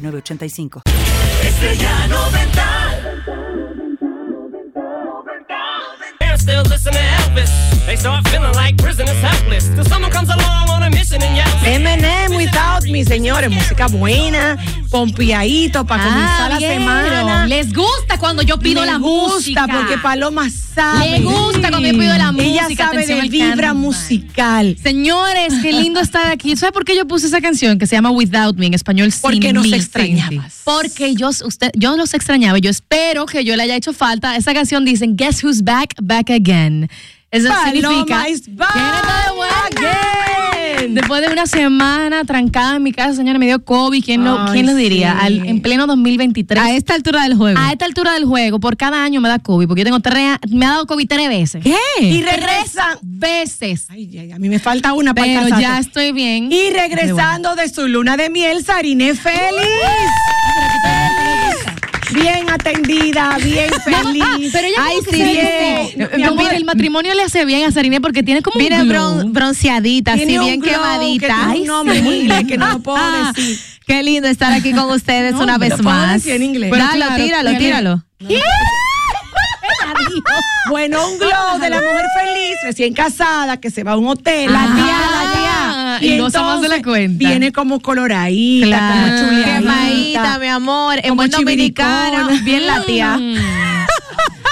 985. Estrella 90. They're still. They start feeling like prisoners helpless. Till someone comes along on a mission and yells. M&M Without Me, señores. Música buena, pompiadito para comenzar la Ah, semana. Les gusta cuando yo pido la gusta música. porque Paloma sabe. Le gusta cuando yo pido la Ella música, sabe atención de vibra musical. Señores, qué lindo estar aquí. ¿Sabe por qué yo puse esa canción que se llama Without Me en español? Sin Porque nos mí, extrañabas. Porque yo, usted, yo los extrañaba. y Yo espero que yo le haya hecho falta. Esa canción dice Guess who's back, back again. Eso Paloma significa. Después de una semana trancada en mi casa, señores, me dio COVID. ¿Quién lo, Ay, quién lo diría? sí. Al- en pleno 2023. A esta altura del juego. A esta altura del juego, por cada año me da COVID, porque yo tengo tres, me ha dado COVID tres veces. ¿Qué? Y regresa. Veces. Ay, ay, a mí me falta una para Pero ya estoy bien. Y regresando de su luna de miel, Sarine feliz. Bien atendida, bien feliz. Pero ella Ay, sí, bien. Mi amor. El matrimonio le hace bien a Sarine porque tiene como Mira, un bron- bronceadita, así Tiene un bien glow quemadita. que Ay, en sí. inglés que no lo puedo decir. Qué lindo estar aquí con ustedes No, una lo vez puedo más. decir en inglés. Dalo, Pero claro, tíralo, tíralo. Bueno, un glow de la mujer feliz, recién casada, que se va a un hotel. Ah, la tía, la tía. Y goza más de la cuenta. Viene como coloradita, Claro. como chuleadita. Quemadita, mi amor. En Como buen chiviricona. dominicano, bien la tía. Mm.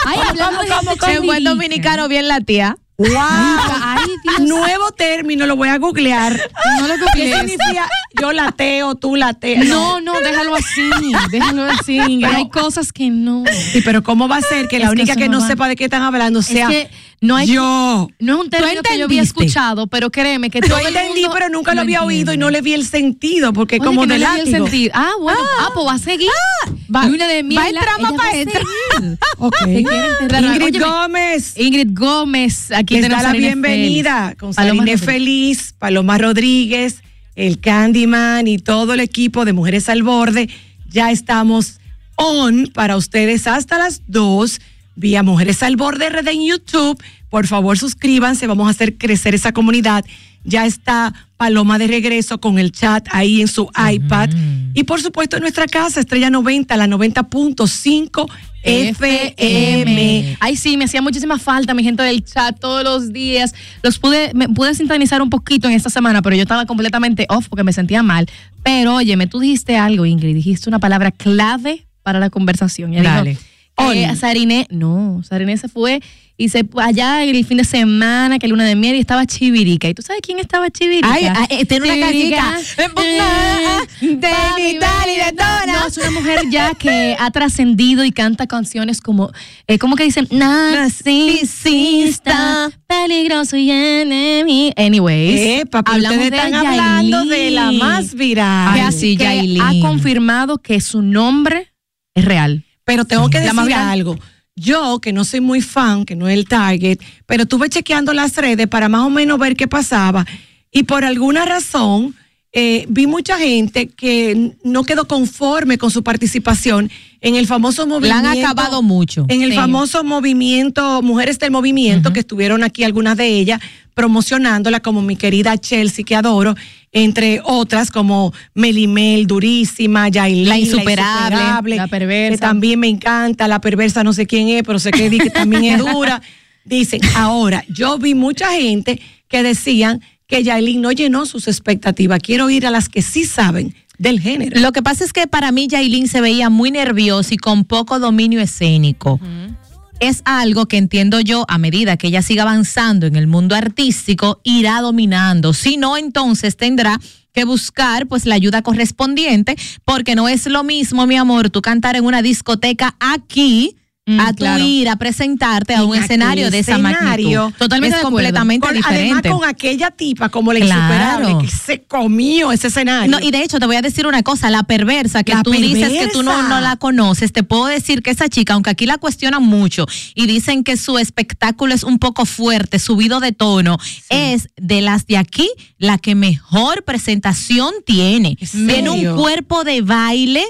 Ay, hablando de ¿Cómo, gente En buen dominicano, bien la tía. ¡Wow! Ay, Dios. Nuevo término, lo voy a googlear. No lo ¿Qué googlees. significa yo lateo, tú lateas? No, no, déjalo así. Déjalo así. Ingrid. Hay cosas que no. Sí, pero ¿cómo va a ser que la Es única que no no va. sepa de qué están hablando sea es que no hay yo? no es un término que yo había escuchado, pero créeme que Yo todo el entendí, mundo pero nunca lo había oído y no le vi el sentido, porque Oye, como que no de le vi el sentido. Ah, bueno, ah, pues va a seguir. Va- Luna de miel. va en trama ella pa' va a esta. seguir. Ok. Te quieren enterrar. Ingrid Óyeme, Gómez. Ingrid Gómez, aquí tenemos da la bienvenida Félix. con Rodríguez. Feliz, Paloma Rodríguez, el Candyman y todo el equipo de Mujeres al Borde. Ya estamos on para ustedes hasta las 2 vía Mujeres al Borde RD en YouTube. Por favor, suscríbanse, vamos a hacer crecer esa comunidad. Ya está Paloma de regreso con el chat ahí en su iPad. Y por supuesto en nuestra casa, Estrella 90, la 90.5 FM. Ay, sí, me hacía muchísima falta mi gente del chat todos los días. Los pude, me pude sintonizar un poquito en esta semana, pero yo estaba completamente off porque me sentía mal. Pero óyeme, tú dijiste algo, Ingrid, dijiste una palabra clave para la conversación. Dale. dijo, eh, Sarine, no, Sarine se fue y se allá el fin de semana, que luna de miel y estaba Chivirica. ¿Y tú sabes quién estaba Chivirica? Ay, ay, tiene una casita. eh, De papi, Vital y de. No, es una mujer ya que ha trascendido y canta canciones como, eh, ¿cómo que dicen? Narcisista, peligroso y enemigo. Anyways, hablamos ustedes de están hablando de la más viral. que, así, que Yailin. ha confirmado que su nombre es real. Pero tengo que La decir algo. Yo, que no soy muy fan, que no es el target, pero estuve chequeando las redes para más o menos ver qué pasaba. Y por alguna razón, eh, vi mucha gente que no quedó conforme con su participación en el famoso La movimiento. han acabado mucho. En el Sí. famoso movimiento, Mujeres del Movimiento, que estuvieron aquí algunas de ellas promocionándola, como mi querida Chelsea, que adoro, entre otras como Melimel, durísima, Yailin, La Insuperable, La Perversa. que también me encanta, la perversa no sé quién es, pero sé que, que también es dura. Dicen, ahora, yo vi mucha gente que decían que Yailin no llenó sus expectativas. Quiero ir a las que sí saben del género. Lo que pasa es que para mí Yailin se veía muy nerviosa y con poco dominio escénico. Es algo que entiendo yo, a medida que ella siga avanzando en el mundo artístico, irá dominando. Si no, entonces tendrá que buscar pues la ayuda correspondiente, porque no es lo mismo, mi amor, tú cantar en una discoteca aquí Mm, a tu claro. ir a presentarte a un escenario de esa escenario, magnitud. totalmente es completamente Con- diferente. Además con aquella tipa como la Claro. insuperable que se comió ese escenario. No, y de hecho te voy a decir una cosa, la perversa que La tú dices que tú no, no la conoces, te puedo decir que esa chica, aunque aquí la cuestionan mucho y dicen que su espectáculo es un poco fuerte, subido de tono, es de las de aquí la que mejor presentación tiene. ¿En Tiene un cuerpo de baile,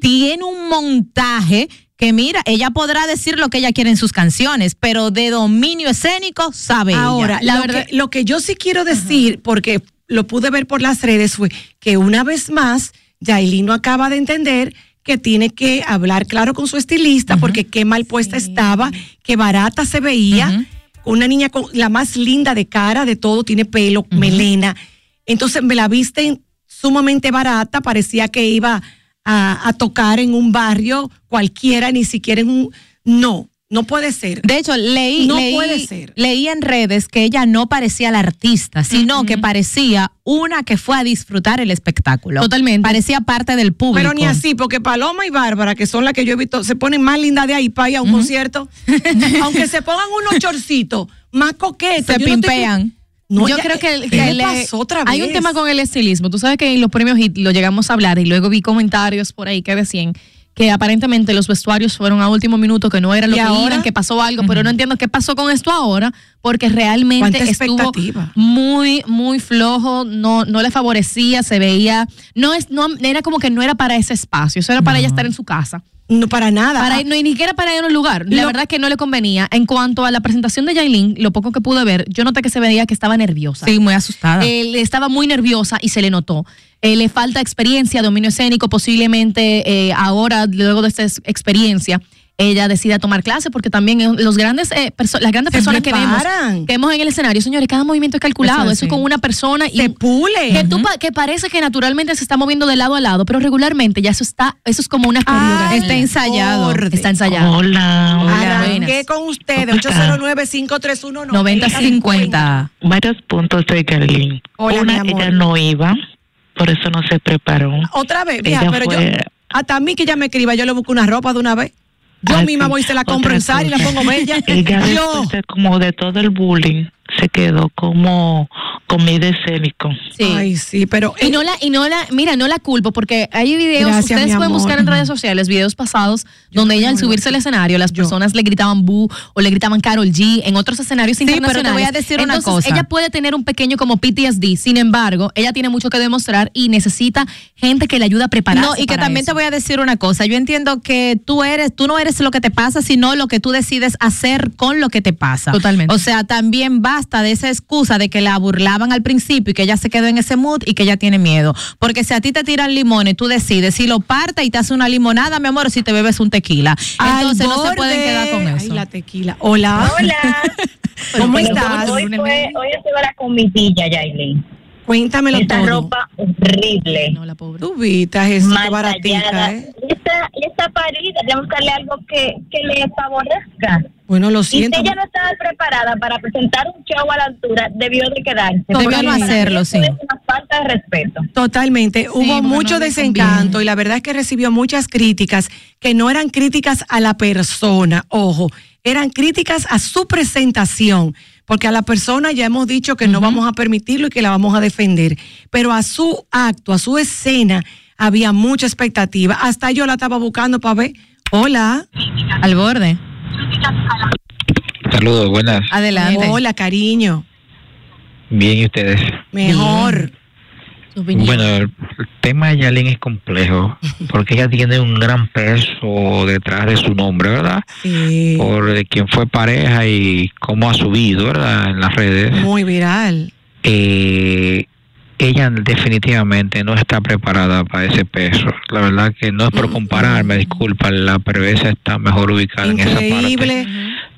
tiene un montaje que mira, ella podrá decir lo que ella quiere en sus canciones, pero de dominio escénico sabe ella. Ahora, La lo, verdad- que, lo que yo sí quiero decir, porque lo pude ver por las redes, fue que una vez más, Yailin no acaba de entender que tiene que hablar claro con su estilista, porque qué mal puesta estaba, qué barata se veía. Una niña con la más linda de cara, de todo, tiene pelo, melena. Entonces me la viste sumamente barata, parecía que iba a, a tocar en un barrio cualquiera, ni siquiera en un... No, no puede ser. De hecho, leí, No leí, puede ser. leí en redes que ella no parecía la artista, sino que parecía una que fue a disfrutar el espectáculo. Totalmente. Parecía parte del público. Pero ni así, porque Paloma y Bárbara, que son las que yo he visto, se ponen más lindas de ahí para ir a un concierto. Aunque se pongan unos chorcitos más coquetos. Se yo no estoy- pimpean. No, yo ya- creo que, ¿qué que le le- pasó otra hay un vez? tema con el estilismo. Tú sabes que en los premios HIT lo llegamos a hablar y luego vi comentarios por ahí que decían que aparentemente los vestuarios fueron a último minuto, que no era lo ¿Y que ahora? iban, que pasó algo, pero no entiendo qué pasó con esto ahora, porque realmente ¿Cuánta estuvo muy, muy flojo, no, no le favorecía, se veía, no es, no, era como que no era para ese espacio, eso era para ella estar en su casa. No, para nada. Para, Ah, no, y ni siquiera para ir a un lugar. La Lo- verdad que no le convenía. En cuanto a la presentación de Yailin, lo poco que pude ver, yo noté que se veía que estaba nerviosa. Sí, muy asustada. Eh, estaba muy nerviosa y se le notó. Eh, le falta experiencia, dominio escénico, posiblemente eh, ahora, luego de esta ex- experiencia, ella decida tomar clase, porque también los grandes, eh, perso- las grandes Se personas que vemos, que vemos en el escenario, señores, cada movimiento es calculado, Eso eso, sí. es con una persona y se pule. que, tú pa- que parece que naturalmente se está moviendo de lado a lado, pero regularmente ya eso está, eso es como una. Ay, Está ensayado. Está ensayado. Hola, Hola, Arranqué con ustedes, 809-531-9050. 90-50. varios puntos de Yailin. Hola, Una, mi amor. ella no iba, por eso no se preparó. Otra vez, mira, pero yo, hasta a mí que ella me escriba, yo le busco una ropa de una vez. Yo misma voy y se la compro Otra en Sara y la pongo bella. Ella yo, como de todo el bullying se quedó como comida escénico. Sí. ay, sí, pero Y no la, y no la, mira, no la culpo porque hay videos, Gracias, ustedes pueden amor. buscar en redes sociales videos pasados donde ella al subirse al escenario las Yo. personas le gritaban bu o le gritaban Carol G en otros escenarios pero te internacionales. voy a decir una cosa. ella puede tener un pequeño como PTSD, sin embargo, ella tiene mucho que demostrar y necesita gente que le ayude a prepararse No, y que para también eso. te voy a decir una cosa. Yo entiendo que tú eres, tú no eres lo que te pasa, sino lo que tú decides hacer con lo que te pasa. Totalmente. O sea, también basta de esa excusa de que la burlaban al principio y que ella se quedó en ese mood y que ella tiene miedo. Porque si a ti te tiran limones, tú decides si lo partes y te hace una limonada, mi amor, o si te bebes un tequila. Entonces no se pueden quedar con Ay, eso. la tequila. Hola. Hola. ¿Cómo estás? Hoy, fue, hoy estuve la comitilla, Yailin. Cuéntamelo Esta todo. ropa horrible. No, la pobre. Tú viste, mal baratita. ¿eh? Esta, esta parida, de buscarle algo que, que le favorezca. Bueno, lo Y si siento. ella no estaba preparada para presentar un show a la altura, debió de quedarse. Debió no hacerlo, sí. Es una falta de respeto. Totalmente. Hubo mucho no desencanto y la verdad es que recibió muchas críticas que no eran críticas a la persona, ojo, eran críticas a su presentación, porque a la persona ya hemos dicho que no vamos a permitirlo y que la vamos a defender, pero a su acto, a su escena, había mucha expectativa. Hasta yo la estaba buscando para ver. Hola. Al borde. Saludos, buenas. Adelante. Hola, cariño. Bien, ¿y ustedes? Mejor. Bueno, el tema de Yalin es complejo porque ella tiene un gran peso detrás de su nombre, ¿verdad? Sí. Por eh, quien fue pareja y cómo ha subido, ¿verdad? En las redes. Muy viral. Eh, ella definitivamente no está preparada para ese peso. La verdad que no es por compararme, disculpa, la perversa está mejor ubicada en esa parte.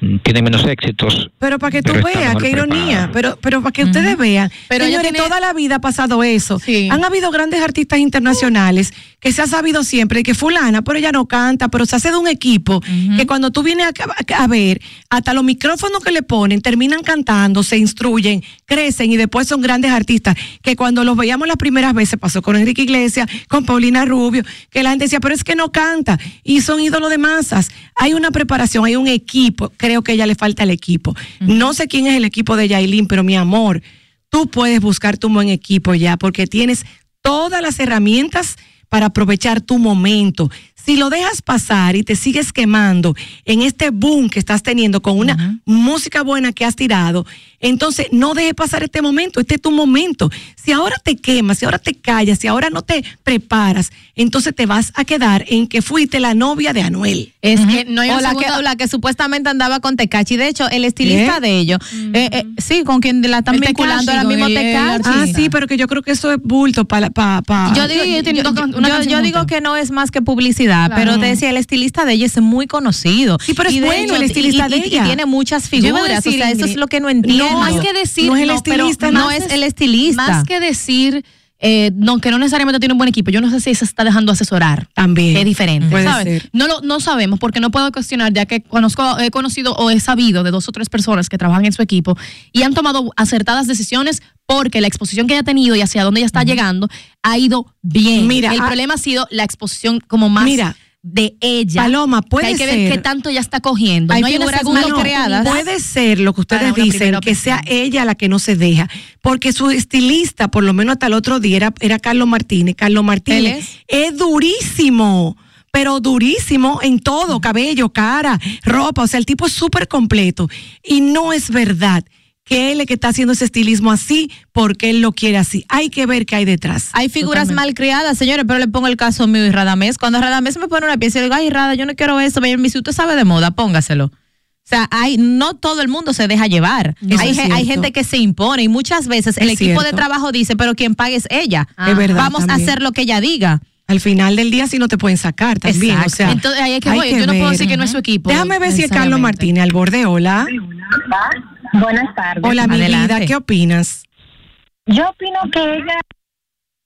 Increíble. tiene menos éxitos. Pero para que tú veas, qué ironía, preparado. pero, pero para que ustedes vean, Pero señores, tiene- toda la vida ha pasado eso. Sí. Han habido grandes artistas internacionales que se ha sabido siempre que fulana, pero ella no canta, pero se hace de un equipo que cuando tú vienes a, a- ver, hasta los micrófonos que le ponen, terminan cantando, se instruyen, crecen y después son grandes artistas, que cuando los veíamos las primeras veces, pasó con Enrique Iglesias, con Paulina Rubio, que la gente decía, pero es que no canta, y son ídolos de masas. Hay una preparación, hay un equipo, creo que ella le falta el equipo. No sé quién es el equipo de Yailin, pero mi amor, tú puedes buscarte un buen equipo ya, porque tienes todas las herramientas para aprovechar tu momento. Si lo dejas pasar y te sigues quemando en este boom que estás teniendo con una música buena que has tirado, entonces no dejes pasar este momento, este es tu momento. Si ahora te quemas, si ahora te callas, si ahora no te preparas, entonces te vas a quedar en que fuiste la novia de Anuel. Es que no hay o la que, o la que supuestamente andaba con Tecachi. De hecho, el estilista ¿Qué? de ellos, eh, eh, sí, con quien la están El vinculando ahora mismo Tecachi. Ah, sí, pero que yo creo que eso es bulto para... Pa, pa- Yo digo, Sí, yo, digo que no es más que publicidad, Claro. pero te decía, el estilista de ella es muy conocido. Sí, pero es Y bueno hecho, el estilista y, de y- y ella. tiene muchas figuras, decir, o sea, eso es lo que no entiendo. no, más que decir, no es el pero estilista, no más es el estilista. Más que decir, eh, no, que no necesariamente tiene un buen equipo. Yo no sé si se está dejando asesorar. También. Es diferente, Puede ¿sabes? ser. No lo, no sabemos porque no puedo cuestionar ya que conozco, he conocido o he sabido de dos o tres personas que trabajan en su equipo y han tomado acertadas decisiones porque la exposición que ella ha tenido y hacia dónde ella está llegando ha ido bien. Mira, el ah, problema ha sido la exposición como más Mira, de ella. Paloma, puede Que hay que ser- ver qué tanto ella está cogiendo. Hay no hay una creadas. oportunidad. Puede ser lo que ustedes dicen, que sea ella la que no se deja, porque su estilista, por lo menos hasta el otro día, era, era Carlos Martínez. Carlos Martínez es? durísimo, pero durísimo en todo, cabello, cara, ropa, o sea, el tipo es súper completo. Y no es verdad que él es el que está haciendo ese estilismo así porque él lo quiere así. Hay que ver qué hay detrás. Hay figuras Totalmente. mal criadas, señores, pero le pongo el caso mío y Radamés. Cuando Radamés me pone una pieza y le digo, ay, Rada, yo no quiero eso, dice, usted sabe de moda, póngaselo. O sea, hay, no todo el mundo se deja llevar. Eso Hay, hay gente que se impone y muchas veces el Es equipo de trabajo dice, pero quien pague es ella. Es verdad Vamos a hacer lo que ella diga. Al final del día sí no te pueden sacar también. Exacto. O sea, Entonces ahí es que voy. Yo no puedo decir que no es su equipo. Déjame ver si es Carlos. Martínez al borde. Hola. Buenas tardes. Hola, mi Adelante. vida. ¿Qué opinas? Yo opino que ella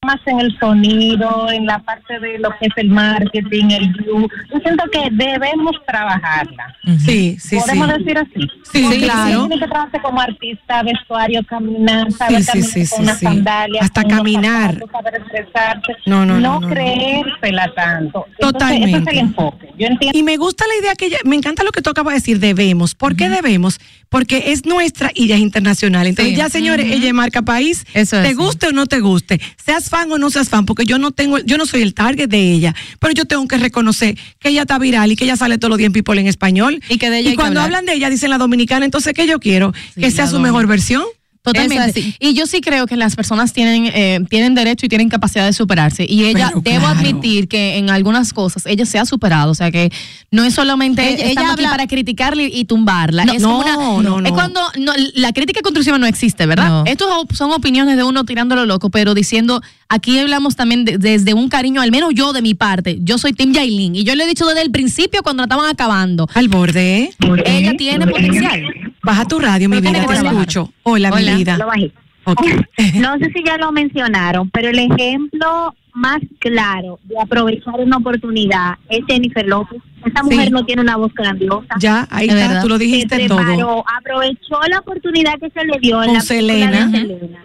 más en el sonido, en la parte de lo que es el marketing, el view. Yo siento que debemos trabajarla. Sí, sí, sí. Podemos decir así. Sí, Porque claro. ella Tiene que trabajarse como artista, vestuario, caminar, saber sí, caminar sí, con sí, unas sí. sandalias, Hasta con caminar. zapatos, saber expresarse. No, no, no, no, no. creérsela tanto. Entonces, Totalmente. ese es el enfoque. Yo entiendo. Y me gusta la idea que ella, me encanta lo que tú acabas de decir, debemos. ¿Por qué debemos? Porque es nuestra y ya es internacional. Entonces, Sí. ya, señores, ella es marca país. Eso es, te sí. guste o no te guste, seas fan o no seas fan, porque yo no tengo, yo no soy el target de ella, pero yo tengo que reconocer que ella está viral y que ella sale todos los días en People en español. Y que de ella cuando hablan de ella, dicen la dominicana, entonces, ¿qué yo quiero? que sea su mejor versión. Totalmente. Y yo sí creo que las personas tienen, eh, tienen derecho y tienen capacidad de superarse. Y ella, Pero debo claro. admitir que en algunas cosas ella se ha superado. O sea que no es solamente Ella- ella, aquí para criticarle y tumbarla. No, es no, una, no, no. Es cuando no, la crítica constructiva no existe, ¿verdad? No. Estos son opiniones de uno tirándolo loco, pero diciendo, aquí hablamos también de- desde un cariño, al menos yo de mi parte. Yo soy Tim Yailin y yo le he dicho desde el principio cuando la estaban acabando. Al borde. Ella tiene potencial. Baja tu radio, mi vida, te escucho. Hola, mi Hola. vida. Lo bajé. Ok. No sé si ya lo mencionaron, pero el ejemplo más claro de aprovechar una oportunidad es Jennifer López. Esa Sí. mujer no tiene una voz grandiosa. Ya, ahí Es está, verdad. tú lo Se dijiste todo. preparó, aprovechó la oportunidad que se le dio en la Selena. de Selena.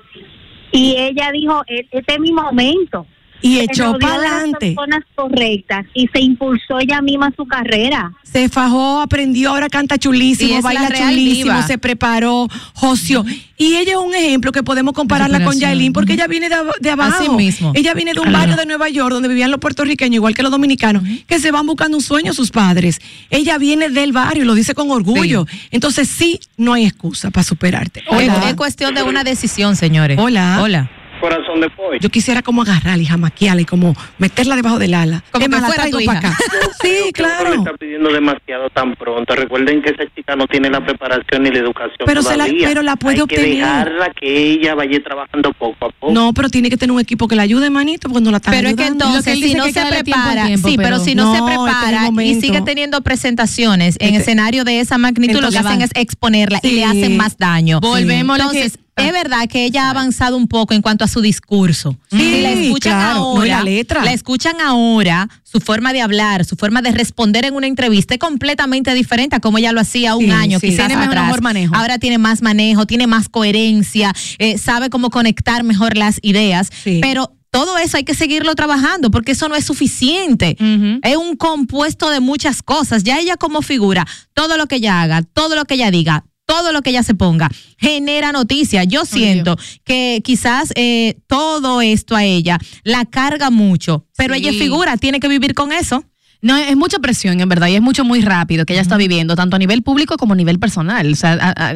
Y ella dijo, "E- este es mi momento. Y echó para adelante. personas correctas y se impulsó ella misma su carrera. Se fajó, aprendió, ahora canta chulísimo, baila chulísimo, diva. se preparó, joció. Y ella es un ejemplo que podemos compararla con. Yailin porque ella viene de, de abajo. Así mismo. Ella viene de un barrio de Nueva York donde vivían los puertorriqueños, igual que los dominicanos, que se van buscando un sueño sus padres. Ella viene del barrio y lo dice con orgullo. Entonces sí, no hay excusa para superarte. Es, es cuestión de una decisión, señores. Hola. Hola. Corazón de pollo. Yo quisiera como agarrarla y jamaquearla y como meterla debajo del ala. Como Es que fuera tu para hija. acá. Sí, claro. está pidiendo demasiado tan pronto. Recuerden que esa chica no tiene la preparación ni la educación Pero se la- todavía. pero la puede Hay obtener. que dejarla que ella vaya trabajando poco a poco. No, pero tiene que tener un equipo que la ayude, manito, porque no la están Pero es que ayudando. Lo que entonces, si no se prepara, tiempo, sí, pero, pero- si no, No, se este prepara y sigue teniendo presentaciones en Entonces- escenario de esa magnitud, lo que hacen es exponerla y le hacen más daño. Volvemos Entonces, es verdad que ella ha avanzado un poco en cuanto a su discurso. Sí, si la escuchan claro, no, ahora, la letra. la escuchan ahora, su forma de hablar, su forma de responder en una entrevista es completamente diferente a como ella lo hacía un Sí, año, sí. quizás Tiene mejor- atrás. mejor manejo. Ahora tiene más manejo, tiene más coherencia, eh, sabe cómo conectar mejor las ideas, Sí. pero todo eso hay que seguirlo trabajando porque eso no es suficiente. Es un compuesto de muchas cosas. Ya ella como figura, todo lo que ella haga, todo lo que ella diga, todo lo que ella se ponga, genera noticia. Yo siento que quizás eh, todo esto a ella la carga mucho, pero Sí. ella es figura, tiene que vivir con eso. No, es mucha presión, en verdad, y es mucho muy rápido que ella está viviendo, tanto a nivel público como a nivel personal. O sea, a- a-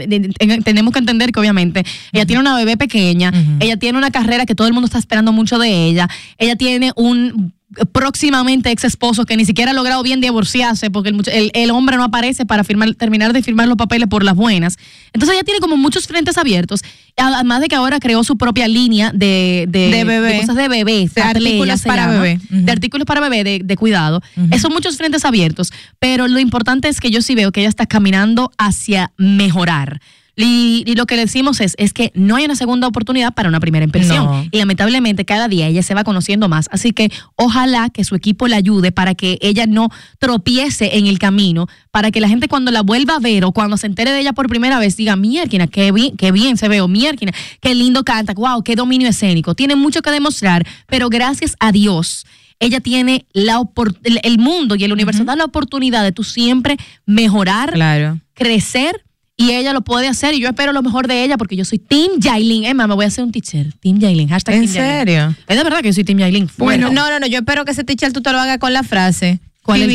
tenemos que entender que obviamente ella tiene una bebé pequeña, ella tiene una carrera que todo el mundo está esperando mucho de ella, ella tiene un próximamente ex esposo que ni siquiera ha logrado bien divorciarse porque el, el- el hombre no aparece para firmar, terminar de firmar los papeles por las buenas. Entonces ella tiene como muchos frentes abiertos, además de que ahora creó su propia línea de, de, De bebé. cosas de bebé, De artículos para llama, bebé. De artículos para bebé de, de cuidado. Esos son muchos frentes abiertos, pero lo importante es que yo sí veo que ella está caminando hacia mejorar. Y, y lo que le decimos es, es que no hay una segunda oportunidad para una primera impresión. No. Y lamentablemente cada día ella se va conociendo más. Así que ojalá que su equipo la ayude para que ella no tropiece en el camino, para que la gente cuando la vuelva a ver o cuando se entere de ella por primera vez diga, mierda, qué bien, qué bien se ve, o mierda, qué lindo canta, wow, qué dominio escénico. Tiene mucho que demostrar, pero gracias a Dios ella tiene la el, mundo y el universo da la oportunidad de tú siempre mejorar, Claro. crecer y ella lo puede hacer y yo espero lo mejor de ella porque yo soy Team Yailin. Emma, me voy a hacer un teacher. Team Yailin. Hashtag ¿En Team Yailin. serio? Es de verdad que yo soy Team Yailin. Bueno, no, no, no, yo espero que ese teacher tú te lo hagas con la frase. ¿Cuál es.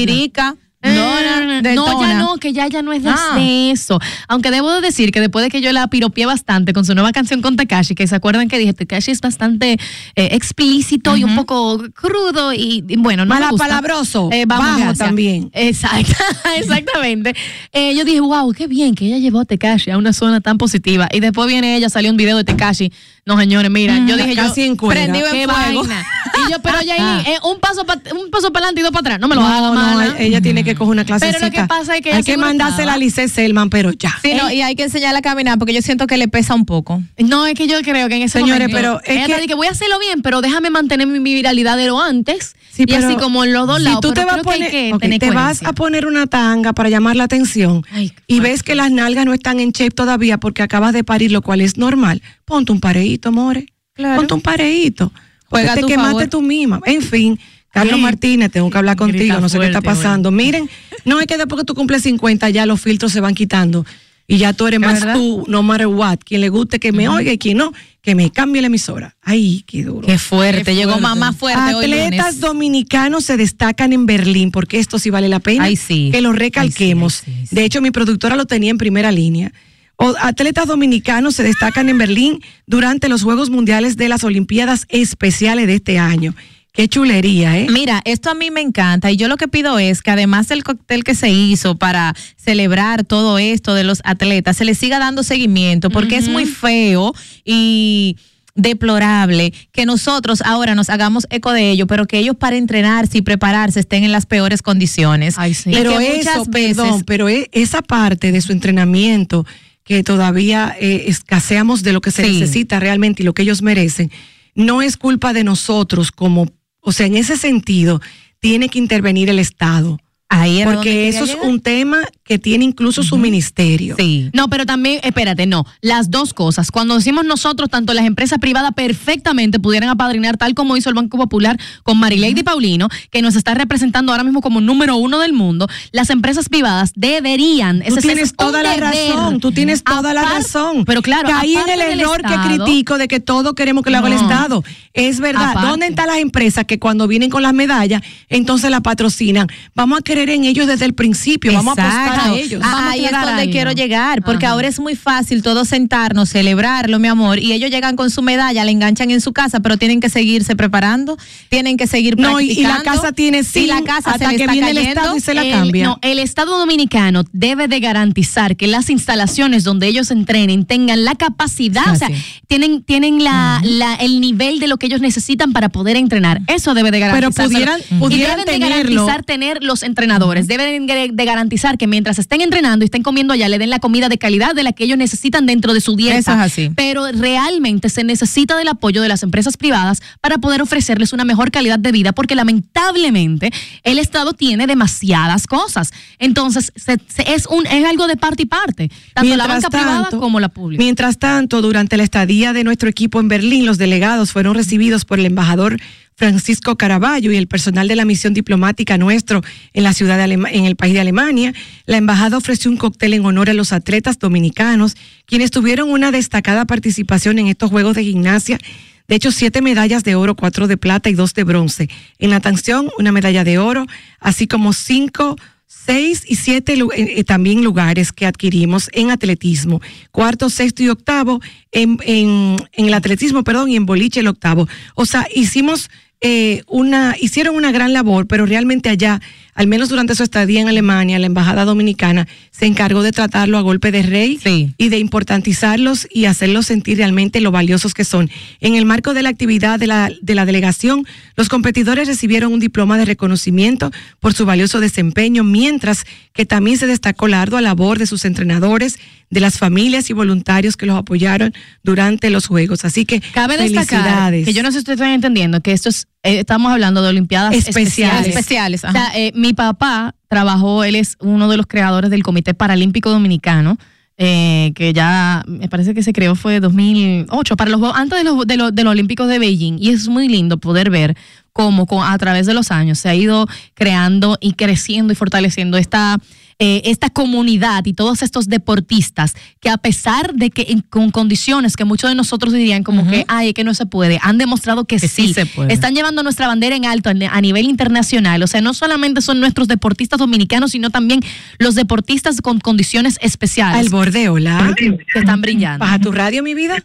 No, no, no, de no, ya no, que ya, ya no es de Ah. eso. Aunque debo de decir que después de que yo la piropié bastante con su nueva canción con Tekashi, que se acuerdan que dije, Tekashi es bastante eh, explícito y un poco crudo y, y bueno, no. Malapalabroso, Eh, vamos, bajo también. Exacto, exactamente. Eh, yo dije, wow, qué bien que ella llevó a Tekashi a una zona tan positiva. Y después viene ella, salió un video de Tekashi. No, señores, mira, yo dije, casi yo, en prendido en Qué fuego. vaina. Y yo, pero Yailin, Ah. eh, un paso para un paso para adelante y dos para atrás. No me lo haga, No, no, mana. ella tiene que coger una clase. Pero lo que pasa es que hay que seguro mandársela estaba. a Lice Selman, pero ya. Sí, no, y hay que enseñarle a caminar porque yo siento que le pesa un poco. No, es que yo creo que en ese Señores, momento. pero es que- dice, voy a hacerlo bien, pero déjame mantener mi, mi viralidad de lo antes. Sí, y pero así como en los dos lados. Si tú te vas a que poner, que te vas a poner una tanga para llamar la atención Ay, y ves que las nalgas no están en shape todavía porque acabas de parir, lo cual es normal. Ponte un pareíto, more. Claro. Ponte un pareíto. Juega te quemaste favor. tú misma. En fin, Carlos Martínez, tengo que hablar contigo, grita no sé qué está pasando. Miren, no es que después que tú cumples 50 ya los filtros se van quitando y ya tú eres ¿Es más verdad? tú, no matter what. Quien le guste que me oiga y quien no, que me cambie la emisora. Ay, qué duro. Qué fuerte. Llegó fuerte. mamá fuerte Atletas dominicanos se destacan en Berlín, porque esto sí vale la pena Ay, sí. que lo recalquemos. Ay, sí, ay, sí, sí. De hecho, mi productora lo tenía en primera línea. O- atletas dominicanos se destacan en Berlín durante los Juegos Mundiales de las Olimpiadas Especiales de este año. Qué chulería, ¿eh? Mira, esto a mí me encanta y yo lo que pido es que además del cóctel que se hizo para celebrar todo esto de los atletas, se les siga dando seguimiento porque es muy feo y deplorable que nosotros ahora nos hagamos eco de ello, pero que ellos para entrenarse y prepararse estén en las peores condiciones. Ay, sí. Pero eso, veces perdón, pero e- esa parte de su entrenamiento que todavía eh, escaseamos de lo que se Sí. necesita realmente y lo que ellos merecen, no es culpa de nosotros como, o sea, en ese sentido, tiene que intervenir el Estado. Ahí Porque eso es un tema que tiene incluso su ministerio. Sí. No, pero también, espérate, no. Las dos cosas. Cuando decimos nosotros, tanto las empresas privadas perfectamente pudieran apadrinar, tal como hizo el Banco Popular con Marilady Paulino, que nos está representando ahora mismo como número uno del mundo, las empresas privadas deberían. Tú ese- tienes es toda la deber. razón, tú tienes toda la razón. Pero claro, Caí en el error que critico de que todo queremos que lo haga el No. Estado. Es verdad. Aparte. ¿Dónde están las empresas que cuando vienen con las medallas, entonces las patrocinan? Vamos a crear creer en ellos desde el principio. Vamos a apostar a ellos. Ah, Vamos a ahí es donde algo. quiero llegar, porque Ajá. ahora es muy fácil todos sentarnos, celebrarlo, mi amor, y ellos llegan con su medalla, la enganchan en su casa, pero tienen que seguirse preparando, tienen que seguir No, y, y la practicando. casa tiene Si la casa se hasta le que viene el Estado y se la El- cambia. no, el Estado Dominicano debe de garantizar que las instalaciones donde ellos entrenen tengan la capacidad, Ah, o sea, sí. tienen, tienen la, la- el nivel de lo que ellos necesitan para poder entrenar. Eso debe de Pero garantizar. pudieran- y deben de garantizar tener los entrenadores, deben de, garantizar que mientras estén entrenando y estén comiendo allá, le den la comida de calidad de la que ellos necesitan dentro de su dieta. Eso es así. Pero realmente se necesita del apoyo de las empresas privadas para poder ofrecerles una mejor calidad de vida, porque lamentablemente el Estado tiene demasiadas cosas. Entonces, se- se- es, un, es algo de parte y parte, tanto la banca privada como la pública. Mientras tanto, durante la estadía de nuestro equipo en Berlín, los delegados fueron recibidos por el embajador Francisco Caraballo y el personal de la misión diplomática nuestro en la ciudad de Alema- en el país de Alemania. La embajada ofreció un cóctel en honor a los atletas dominicanos, quienes tuvieron una destacada participación en estos Juegos de Gimnasia. De hecho, siete medallas de oro, cuatro de plata y dos de bronce. En natación, una medalla de oro, así como cinco seis y siete eh, eh, también lugares que adquirimos en atletismo. Cuarto, sexto y octavo en, en, en el atletismo, perdón, y en boliche el octavo. O sea, hicimos eh, una, hicieron una gran labor, pero realmente allá, al menos durante su estadía en Alemania, la embajada dominicana se encargó de tratarlo a golpe de rey Sí. y de importantizarlos y hacerlos sentir realmente lo valiosos que son. En el marco de la actividad de la, de la delegación, los competidores recibieron un diploma de reconocimiento por su valioso desempeño, mientras que también se destacó la ardua labor de sus entrenadores, de las familias y voluntarios que los apoyaron durante los Juegos. Así que Cabe destacar que yo no sé si ustedes están entendiendo que esto es, eh, estamos hablando de Olimpiadas Especiales. especiales. O sea, eh, mi papá trabajó, él es uno de los creadores del Comité Paralímpico Dominicano, eh, que ya me parece que se creó fue 2008, para los, antes de los, de, los, de los Olímpicos de Beijing. Y es muy lindo poder ver cómo a través de los años se ha ido creando y creciendo y fortaleciendo esta, eh, esta comunidad y todos estos deportistas que a pesar de que en- con condiciones que muchos de nosotros dirían como que, ay, es que no se puede, han demostrado que, Que sí sí, se puede. están llevando nuestra bandera en alto a ni- a nivel internacional. O sea, no solamente son nuestros deportistas dominicanos, sino también los deportistas con condiciones especiales Al borde, hola. que están brillando. Baja tu radio, mi vida.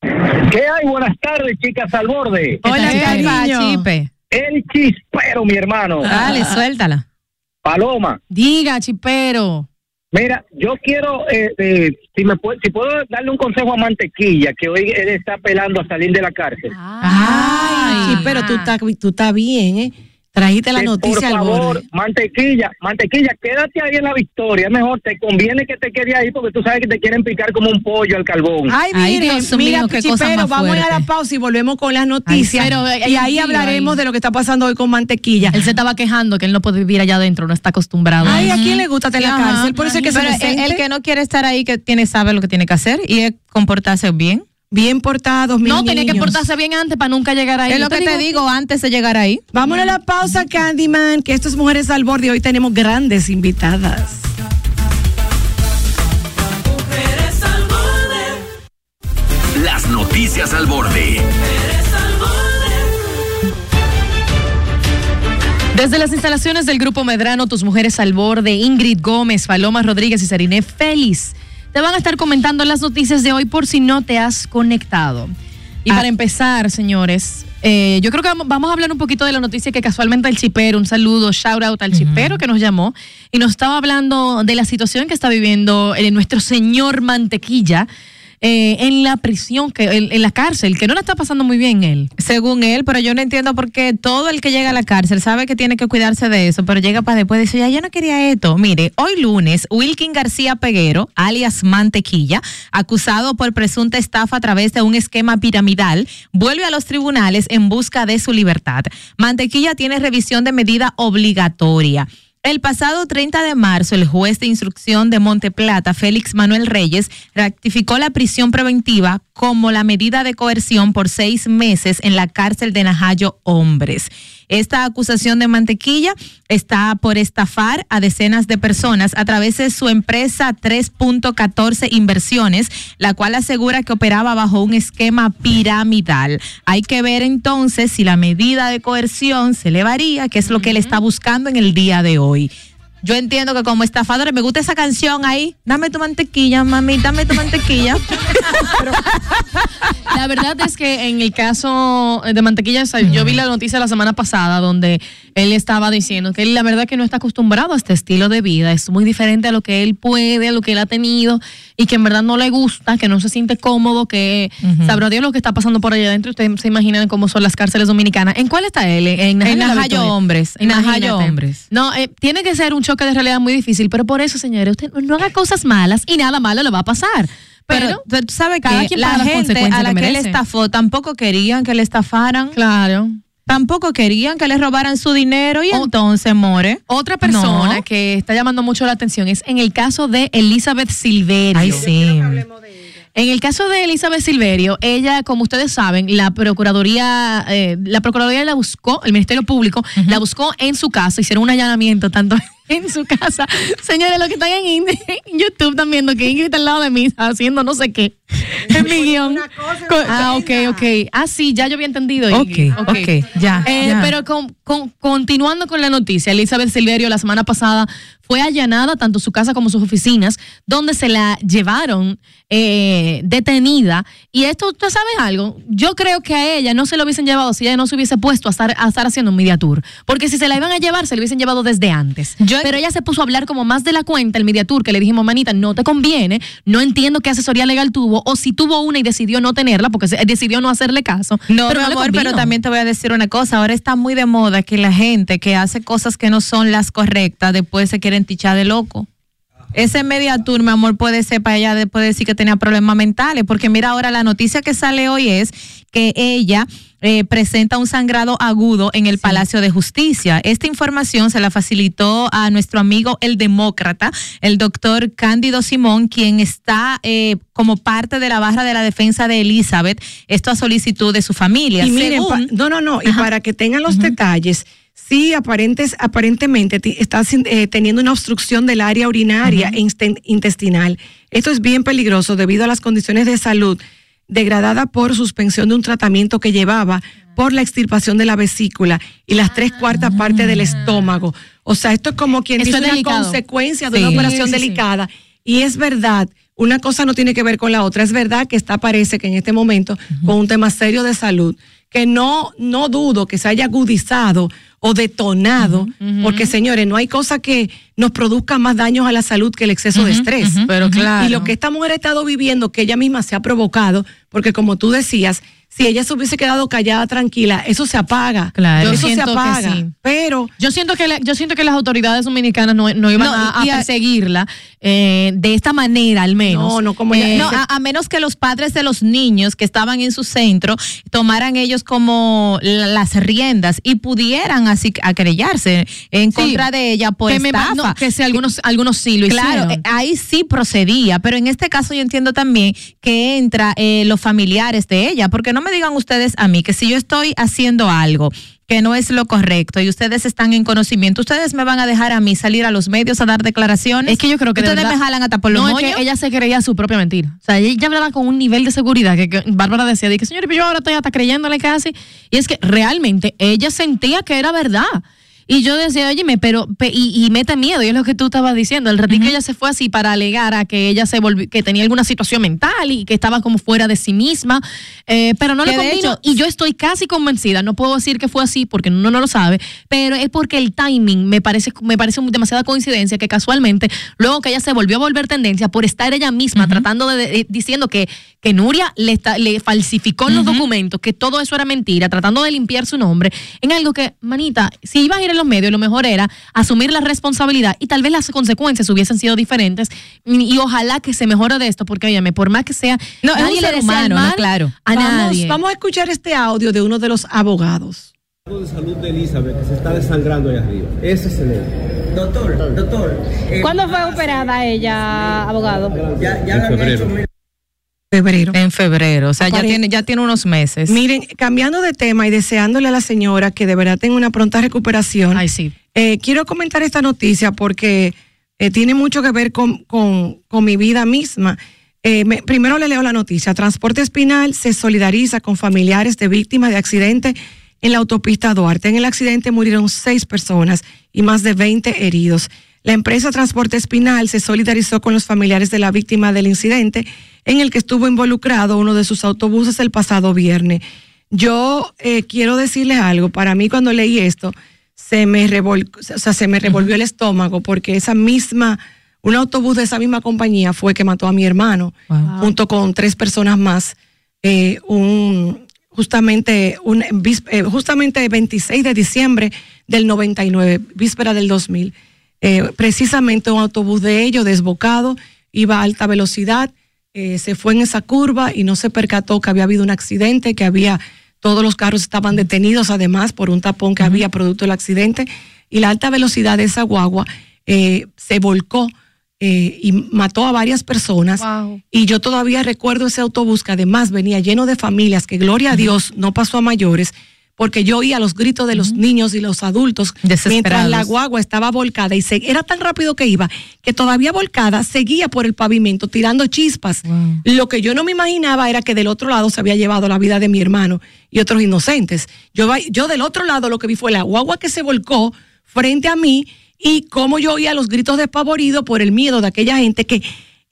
¿Qué hay? Buenas tardes, chicas al borde. Hola, ¿Qué tal, cariño. Chipe? El chispero, mi hermano. Dale, suéltala. Paloma. Diga, chipero. Mira, yo quiero, eh, eh, si me puedo, si puedo darle un consejo a Mantequilla, que hoy él está apelando a salir de la cárcel. Ay, sí, pero tú estás tú estás bien, ¿eh? Trajiste la Que, noticia por al favor, borde. Mantequilla, Mantequilla, quédate ahí en la victoria. Es mejor, te conviene que te quede ahí porque tú sabes que te quieren picar como un pollo al carbón. Ay, Ay, mire, Dios mira, mío, qué cosa más vamos a ir a la pausa y volvemos con las noticias. Ay, pero hay y ahí hablaremos de lo que está pasando hoy con mantequilla. Él se estaba quejando que él no puede vivir allá adentro, no está acostumbrado. Ay, ¿a quién le gusta estar en la Ajá. cárcel? Por eso es que Pero se el, el que no quiere estar ahí, que tiene, sabe lo que tiene que hacer y es comportarse bien. Bien portados, mis no, tenía que portarse bien antes para nunca llegar ahí. es lo que te digo antes de llegar ahí. Vámonos a la pausa, Candyman, que esto es Mujeres al Borde. Hoy tenemos grandes invitadas. Las noticias al borde. Desde las instalaciones del Grupo Medrano, tus mujeres al borde, Ingrid Gómez, Paloma Rodríguez y Sarine Félix, te van a estar comentando las noticias de hoy por si no te has conectado. Y Ah. para empezar, señores, eh, yo creo que vamos- a hablar un poquito de la noticia que casualmente el chipero, un saludo, shout out al chipero que nos llamó y nos estaba hablando de la situación que está viviendo eh, nuestro señor Mantequilla eh, en la prisión, que, en, la cárcel, que no la está pasando muy bien él. Según él, pero yo no entiendo por qué todo el que llega a la cárcel sabe que tiene que cuidarse de eso, pero llega para después y dice, ya yo no quería esto. Mire, hoy lunes, Wilkin García Peguero, alias Mantequilla, acusado por presunta estafa a través de un esquema piramidal, vuelve a los tribunales en busca de su libertad. Mantequilla tiene revisión de medida obligatoria. El pasado 30 de marzo, el juez de instrucción de Monteplata, Félix Manuel Reyes, rectificó la prisión preventiva como la medida de coerción por seis meses en la cárcel de Najayo Hombres. Esta acusación de mantequilla está por estafar a decenas de personas a través de su empresa 3.14 Inversiones, la cual asegura que operaba bajo un esquema piramidal. Hay que ver entonces si la medida de coerción se elevaría, que es lo que él está buscando en el día de hoy. Yo entiendo que como estafadores me gusta esa canción ahí. Dame tu mantequilla, mami, dame tu mantequilla. La verdad es que en el caso de Mantequilla, yo vi la noticia la semana pasada donde él estaba diciendo que él la verdad que no está acostumbrado a este estilo de vida, es muy diferente a lo que él puede, a lo que él ha tenido y que en verdad no le gusta, que no se siente cómodo, que sabrá Dios lo que está pasando por allá adentro. Ustedes se imaginan cómo son las cárceles dominicanas. ¿En cuál está él? En, En la Najayo. Hombres, en Najayo. Hombres. No, eh, tiene que ser un choque de realidad muy difícil, pero por eso, señores, usted no haga cosas malas y nada malo le va a pasar. Pero, Pero tú sabes cada que quien la gente consecuencias a la que que él estafó tampoco querían que le estafaran. Claro. Tampoco querían que le robaran su dinero y entonces, More. Otra persona No. que está llamando mucho la atención es en el caso de Elizabeth Silverio. Ay, sí. En el caso de Elizabeth Silverio, ella, como ustedes saben, la Procuraduría, eh, la Procuraduría la buscó, el Ministerio Público la buscó en su casa, hicieron un allanamiento tanto en su casa. Señores, los que están en, YouTube están viendo que Ingrid está al lado de mí haciendo no sé qué. Ah, ok, ok. Ah, sí, ya yo había entendido. Ingrid. Ok, ok, ya, Eh, ya. Pero con- con- continuando con la noticia, Elizabeth Silverio la semana pasada fue allanada tanto su casa como sus oficinas, donde se la llevaron eh, detenida. Y esto, ¿tú sabes algo? Yo creo que a ella no se lo hubiesen llevado si ella no se hubiese puesto a estar, a estar haciendo un media tour. Porque si se la iban a llevar, se la hubiesen llevado desde antes. Pero ella se puso a hablar como más de la cuenta, el media tour, que le dijimos, manita, no te conviene, no entiendo qué asesoría legal tuvo, o si tuvo una y decidió no tenerla, porque decidió no hacerle caso. No, pero mi amor, pero también te voy a decir una cosa. Ahora está muy de moda que la gente que hace cosas que no son las correctas después se quieren tichar de loco. Ese media tour, mi amor, puede ser para ella después decir que tenía problemas mentales. Porque mira, ahora la noticia que sale hoy es que ella eh, presenta un sangrado agudo en el Palacio de Justicia. Esta información se la facilitó a nuestro amigo el demócrata, el doctor Cándido Simón, quien está eh, como parte de la barra de la defensa de Elizabeth. Esto a solicitud de su familia. Y miren, Según- pa- no, no, no, y para que tengan los detalles, sí, aparentes, aparentemente está eh, teniendo una obstrucción del área urinaria e intestinal. Esto es bien peligroso debido a las condiciones de salud degradada por suspensión de un tratamiento que llevaba por la extirpación de la vesícula y las tres cuartas partes del estómago. O sea, esto es como quien Eso dice es una delicado. consecuencia de Sí. una operación Sí, sí, sí. delicada. Y es verdad, una cosa no tiene que ver con la otra. Es verdad que está, parece que en este momento, con un tema serio de salud, que no, no dudo que se haya agudizado o detonado, porque señores, no hay cosa que nos produzca más daños a la salud que el exceso de estrés. Pero claro. Y lo que esta mujer ha estado viviendo, que ella misma se ha provocado, porque como tú decías, si ella se hubiese quedado callada, tranquila, eso se apaga. Yo Eso se apaga. sí. Pero Yo siento que la- yo siento que las autoridades dominicanas no, no iban No, a, perseguirla eh, de esta manera al menos. No, no, como Eh, No, a, a menos que los padres de los niños que estaban en su centro tomaran ellos como la- las riendas y pudieran así acrellarse en Sí. contra de ella por que, me estafa. imagino que si algunos, algunos sí lo Claro, hicieron. eh, ahí sí procedía, pero en este caso yo entiendo también que entra eh, los familiares de ella, porque no me digan ustedes a mí que si yo estoy haciendo algo que no es lo correcto y ustedes están en conocimiento, ustedes me van a dejar a mí salir a los medios a dar declaraciones. Es que yo creo que de ustedes verdad- me jalan hasta por los no, es que ella se creía su propia mentira. O sea, ella hablaba con un nivel de seguridad que, que Bárbara decía, de que señor, yo ahora estoy hasta creyéndole casi. Y es que realmente ella sentía que era verdad. Y yo decía, oye, pero, pe- y, y mete miedo, y es lo que tú estabas diciendo. El ratito ella se fue así para alegar a que ella se volvió, que tenía alguna situación mental y que estaba como fuera de sí misma, eh, pero no le convino. y yo estoy casi convencida, no puedo decir que fue así porque uno no lo sabe, pero es porque el timing me parece, me parece demasiada coincidencia que casualmente, luego que ella se volvió a volver tendencia por estar ella misma tratando de, de- diciendo que, que Nuria le, está- le falsificó en los documentos, que todo eso era mentira, tratando de limpiar su nombre, en algo que, manita, si ibas a ir en los medios, lo mejor era asumir la responsabilidad y tal vez las consecuencias hubiesen sido diferentes y, y ojalá que se mejore de esto, porque óyeme, por más que sea, No, es un ser le desea el humano, ¿no? Claro. a vamos, nadie. vamos a escuchar este audio de uno de los abogados. de salud de Elizabeth que se está desangrando ahí arriba. Ese es el hecho. Doctor, doctor. eh, ¿Cuándo fue operada ella, abogado? Ya, ya En febrero. Febrero. En febrero, o sea, ya tiene, ya tiene unos meses. Miren, cambiando de tema y deseándole a la señora que de verdad tenga una pronta recuperación. Ay, sí. eh, quiero comentar esta noticia porque eh, tiene mucho que ver con, con- con mi vida misma. Eh, me- primero le leo la noticia. Transporte Espinal se solidariza con familiares de víctimas de accidente en la autopista Duarte. En el accidente murieron seis personas y más de 20 heridos. La empresa Transporte Espinal se solidarizó con los familiares de la víctima del incidente en el que estuvo involucrado uno de sus autobuses el pasado viernes. Yo eh, quiero decirles algo. Para mí, cuando leí esto, se me, revol- o sea, se me revolvió el estómago porque esa misma, un autobús de esa misma compañía fue que mató a mi hermano, junto con tres personas más. eh, un, justamente, un, eh, justamente 26 de diciembre del 99, víspera del 2000. Eh, precisamente un autobús de ellos desbocado, iba a alta velocidad, eh, se fue en esa curva y no se percató que había habido un accidente, que había, todos los carros estaban detenidos además por un tapón que había producto del accidente y la alta velocidad de esa guagua eh, se volcó eh, y mató a varias personas. Y yo todavía recuerdo ese autobús que además venía lleno de familias, que gloria a Dios no pasó a mayores, porque yo oía los gritos de los niños y los adultos mientras la guagua estaba volcada y se, era tan rápido que iba que todavía volcada seguía por el pavimento tirando chispas. Lo que yo no me imaginaba era que del otro lado se había llevado la vida de mi hermano y otros inocentes. Yo, yo del otro lado lo que vi fue la guagua que se volcó frente a mí y cómo yo oía los gritos despavoridos por el miedo de aquella gente que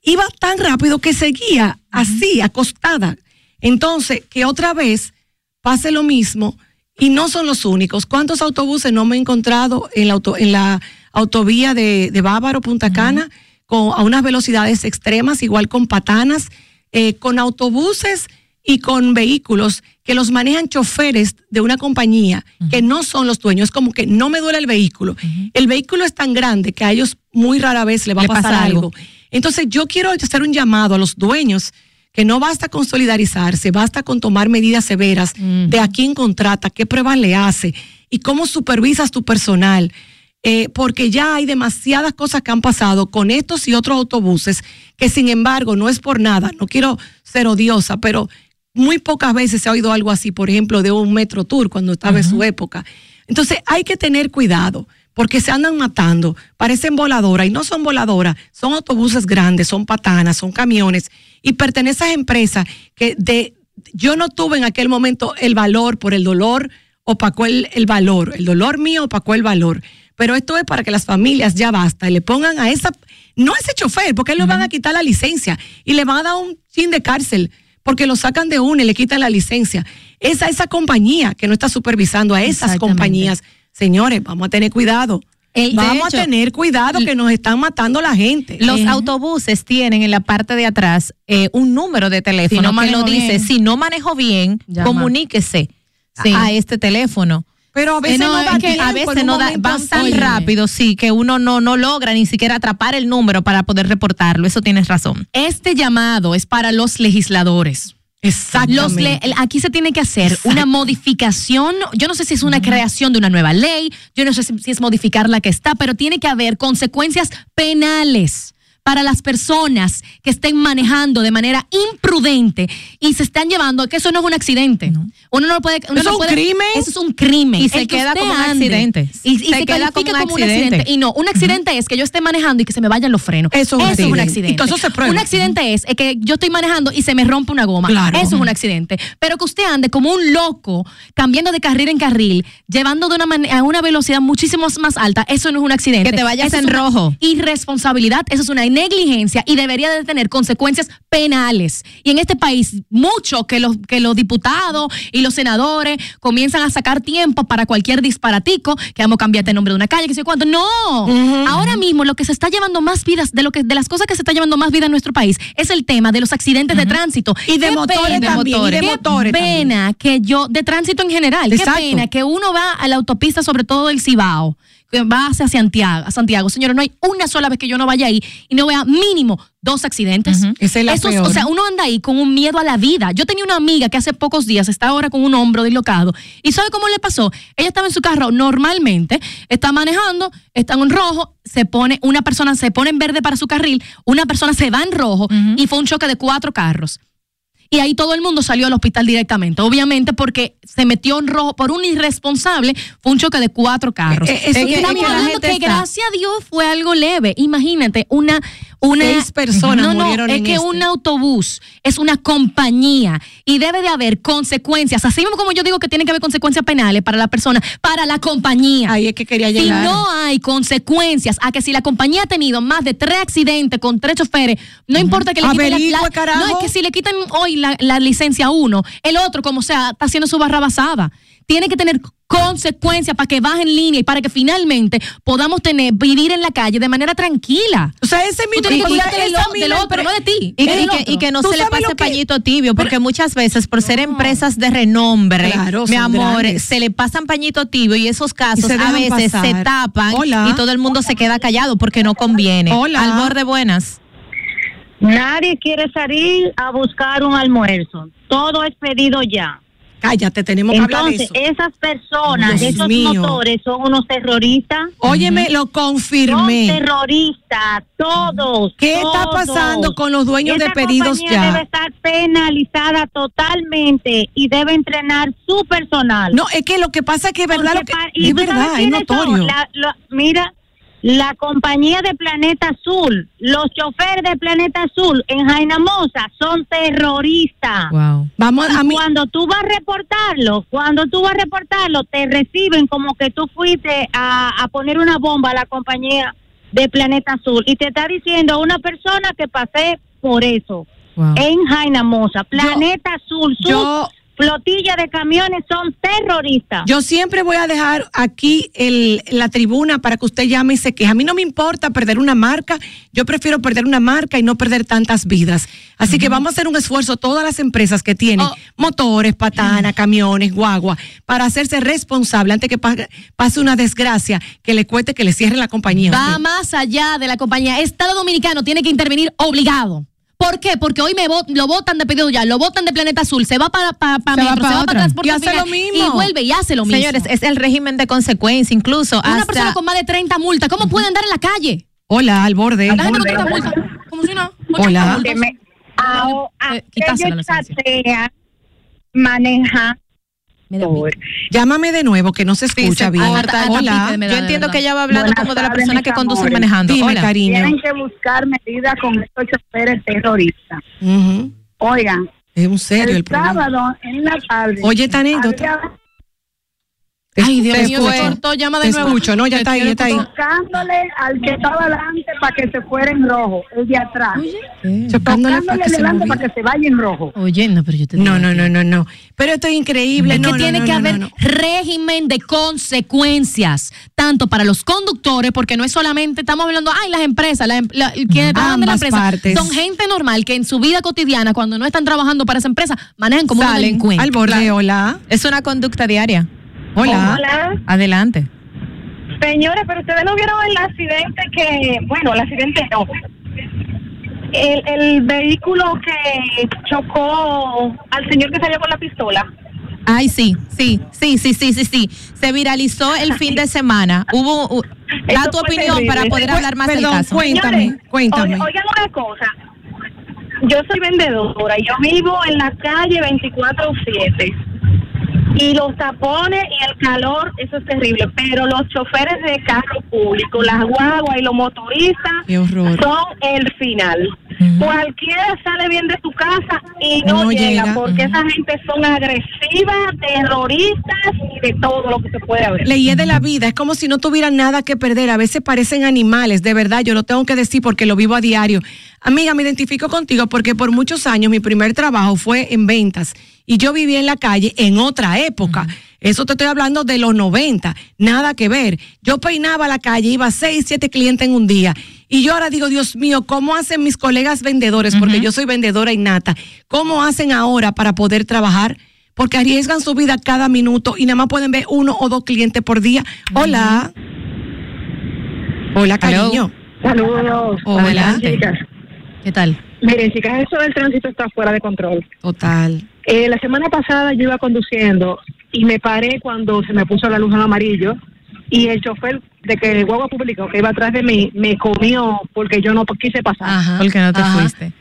iba tan rápido que seguía así, acostada. Entonces, que otra vez pase lo mismo y no son los únicos. ¿Cuántos autobuses no me he encontrado en la, auto- en la autovía de, de Bávaro, Punta Cana, con, a unas velocidades extremas, igual con patanas, eh, con autobuses y con vehículos que los manejan choferes de una compañía que no son los dueños? Es como que no me duele el vehículo. El vehículo es tan grande que a ellos muy rara vez le va Le a pasar pasa algo. algo. Entonces yo quiero hacer un llamado a los dueños que no basta con solidarizarse, basta con tomar medidas severas de a quién contrata, qué pruebas le hace y cómo supervisas tu personal. Eh, porque ya hay demasiadas cosas que han pasado con estos y otros autobuses que sin embargo no es por nada, no quiero ser odiosa, pero muy pocas veces se ha oído algo así, por ejemplo, de un Metro Tour cuando estaba en su época. Entonces hay que tener cuidado porque se andan matando, parecen voladoras y no son voladoras, son autobuses grandes, son patanas, son camiones y pertenecen a empresas que de, yo no tuve en aquel momento el valor por el dolor, opacó el, el valor, el dolor mío opacó el valor. Pero esto es para que las familias ya basta y le pongan a esa, no a ese chofer, porque él le van a quitar la licencia y le van a dar un chin de cárcel porque lo sacan de una y le quitan la licencia. Es a esa compañía que no está supervisando, a esas compañías. Señores, vamos a tener cuidado. El- vamos hecho, a tener cuidado que nos están matando la gente. Los autobuses tienen en la parte de atrás eh, un número de teléfono Si no que lo dice, bien. si no manejo bien, Llama. comuníquese a, este teléfono. Pero a veces Eh, no, da es que tiempo, a veces no da, van tan rápido, sí, que uno no, no logra ni siquiera atrapar el número para poder reportarlo. Eso tienes razón. Este llamado es para los legisladores. Exactamente. Los aquí se tiene que hacer una modificación. Yo no sé si es una creación de una nueva ley, yo no sé si, si es modificar la que está, pero tiene que haber consecuencias penales para las personas que estén manejando de manera imprudente y se están llevando, que eso no es un accidente. Uno no puede. uno ¿Eso no es un puede- crimen? Eso es un crimen. Y se queda como un accidente. Y, y Se se, queda como un como un accidente. Y no, un accidente es que yo esté manejando y que se me vayan los frenos. Eso es un un accidente. Y todo eso se prueba. Un accidente es, es que yo estoy manejando y se me rompe una goma. Claro. Eso es un accidente. Pero que usted ande como un loco, cambiando de carril en carril, llevando de una a una velocidad muchísimo más alta, eso no es un accidente. Que te vayas Eso en rojo. Irresponsabilidad, eso es una negligencia y debería de tener consecuencias penales. Y en este país, mucho que los, que los diputados y los senadores comienzan a sacar tiempo para cualquier disparatico, que vamos a cambiarte el nombre de una calle, que sé cuánto. No. Ahora mismo lo que se está llevando más vidas, de lo que, de las cosas que se está llevando más vida en nuestro país, es el tema de los accidentes de tránsito. Y de Qué motores pena, también, y de qué motores también. pena que yo, de tránsito en general, Exacto. qué pena que uno va a la autopista, sobre todo del Cibao, va hacia Santiago, Santiago. Señores, no hay una sola vez que yo no vaya ahí y no vea mínimo dos accidentes. Esa es la Eso peor. o sea, uno anda ahí con un miedo a la vida. Yo tenía una amiga que hace pocos días está ahora con un hombro dislocado. ¿Y sabe cómo le pasó? Ella estaba en su carro normalmente, está manejando, está en rojo, se pone, una persona se pone en verde para su carril, una persona se va en rojo y fue un choque de cuatro carros. Y ahí todo el mundo salió al hospital directamente. Obviamente porque se metió en rojo por un irresponsable, fue un choque de cuatro carros. Eh, eso que- estamos que hablando que está- gracias a Dios fue algo leve. Imagínate, una... una Seis personas no, no, murieron es en que este. un autobús es una compañía y debe de haber consecuencias. Así mismo como yo digo que tiene que haber consecuencias penales para la persona, para la compañía. Ahí es que quería Si llegar. no hay consecuencias a que si la compañía ha tenido más de tres accidentes con tres choferes, no importa que le quiten la, la- carajo. no es que si le quitan hoy la, la licencia a uno, el otro como sea está haciendo su barra basada. Tiene que tener consecuencias para que baje en línea y para que finalmente podamos tener vivir en la calle de manera tranquila. O sea, ese es mi Tú tienes que truco. cuidarte Esa del, del otro, empre- no de ti. Y, que- y que, otro. y que no ¿Tú se le pase que- pañito tibio, porque muchas veces por ser empresas de renombre, Claro, mi amor, grandes. se le pasan pañito tibio y esos casos a veces pasar. se tapan Hola. y todo el mundo se queda callado porque no conviene. Hola. Al borde buenas. Nadie quiere salir a buscar un almuerzo. Todo es pedido ya. Cállate, tenemos que hablar de Entonces, eso. esas personas, Dios esos mío. motores son unos terroristas. Óyeme, lo Son confirmé. terroristas, todos. ¿Qué está todos. pasando con los dueños de Esa pedidos ya? debe estar penalizada totalmente y debe entrenar su personal. No, es que lo que pasa es que es verdad lo que pa- ¿y es verdad, es son? notorio. La- la- mira, la compañía de Planeta Azul, los choferes de Planeta Azul en Jaina Mosa son terroristas. Wow. Vamos a mí cuando tú vas a reportarlo, cuando tú vas a reportarlo, te reciben como que tú fuiste a, a poner una bomba a la compañía de Planeta Azul y te está diciendo una persona que pasé por eso Wow. en Jaina Mosa. Planeta Azul, su yo flotilla de camiones son terroristas. Yo siempre voy a dejar aquí el, la tribuna para que usted llame y se queje. A mí no me importa perder una marca, yo prefiero perder una marca y no perder tantas vidas. Así que vamos a hacer un esfuerzo, todas las empresas que tienen Oh. motores, patana, camiones, guagua, para hacerse responsable antes que pa- pase una desgracia que le cueste que le cierren la compañía. Va más allá de la compañía. Estado Dominicano tiene que intervenir obligado. ¿Por qué? Porque hoy me vo- lo votan de pedido ya, lo votan de Planeta Azul, se va para pa, pa Se va Metro, pa se va otra. para transporte Y hace final, lo mismo. y vuelve y hace lo mismo. Señores, es el régimen de consecuencia, incluso una hasta persona con más de 30 multas, ¿cómo puede andar en la calle? Hola, al borde. Gente con 30 multas, como si no. Hola. multas. Eh, quitársela la licencia. maneja Me da pique. Llámame de nuevo, que no se escucha se bien. Hola. Yo entiendo que ella va hablando Buenas como de la persona que conduce amores. manejando. Dime, Hola. cariño. Tienen que buscar medidas con estos choferes terroristas. Ujú. Oigan, Es un serio el, el problema. sábado en la tarde. Oye, esta anécdota. había Ay, Dios mío, se cortó, llama de Te nuevo. escucho, no, ya está ahí, ya está ahí. Tocándole al que estaba adelante para que se fuera en rojo, el de atrás. Chocándole para Tocándole que se adelante moviera. para que se vaya en rojo. Oye, no, pero yo te digo No, no, no, no, no. Pero esto es increíble. Es no, que no, tiene no, que no, haber no, no. régimen de consecuencias, tanto para los conductores, porque no es solamente, estamos hablando, ay, las empresas, la, em- la- quienes trabajan de la empresa, partes. son gente normal que en su vida cotidiana, cuando no están trabajando para esa empresa, manejan como Salen delincuentes. Al borde, hola. Es una conducta diaria. Hola. Hola. Adelante. Señores, pero ustedes no vieron el accidente que, bueno, el accidente no. El, el vehículo que chocó al señor que salió con la pistola. Ay, sí, sí, sí, sí, sí, sí, sí. Se viralizó el fin de semana. Hubo, da Eso tu opinión terrible. para poder hablar más perdón, del caso. cuéntame, Señores, cuéntame. oigan- Oigan una cosa. Yo soy vendedora y yo vivo en la calle 24-7. Y los tapones y el calor, eso es terrible. Pero los choferes de carro público, las guaguas y los motoristas son el final. Cualquiera sale bien de su casa y no, No llega, llega. porque esa gente son agresivas, terroristas y de todo lo que se puede haber. Leyes de la vida, es como si no tuvieran nada que perder. A veces parecen animales, de verdad, yo lo tengo que decir porque lo vivo a diario. Amiga, me identifico contigo porque por muchos años mi primer trabajo fue en ventas y yo vivía en la calle en otra época. Eso te estoy hablando de los 90, nada que ver. Yo peinaba la calle, iba seis, siete clientes en un día. Y yo ahora digo, Dios mío, ¿cómo hacen mis colegas vendedores? Porque yo soy vendedora innata. ¿Cómo hacen ahora para poder trabajar? Porque arriesgan su vida cada minuto y nada más pueden ver uno o dos clientes por día. Hola. Hola, cariño. Saludos. Hola. Chicas. ¿Qué tal? Miren, chicas, eso del tránsito está fuera de control. Total. Eh, la semana pasada yo iba conduciendo y me paré cuando se me puso la luz en amarillo y el chofer de que el guagua público que iba atrás de mí me comió porque yo no quise pasar. Ajá. Porque no te Ajá. fuiste.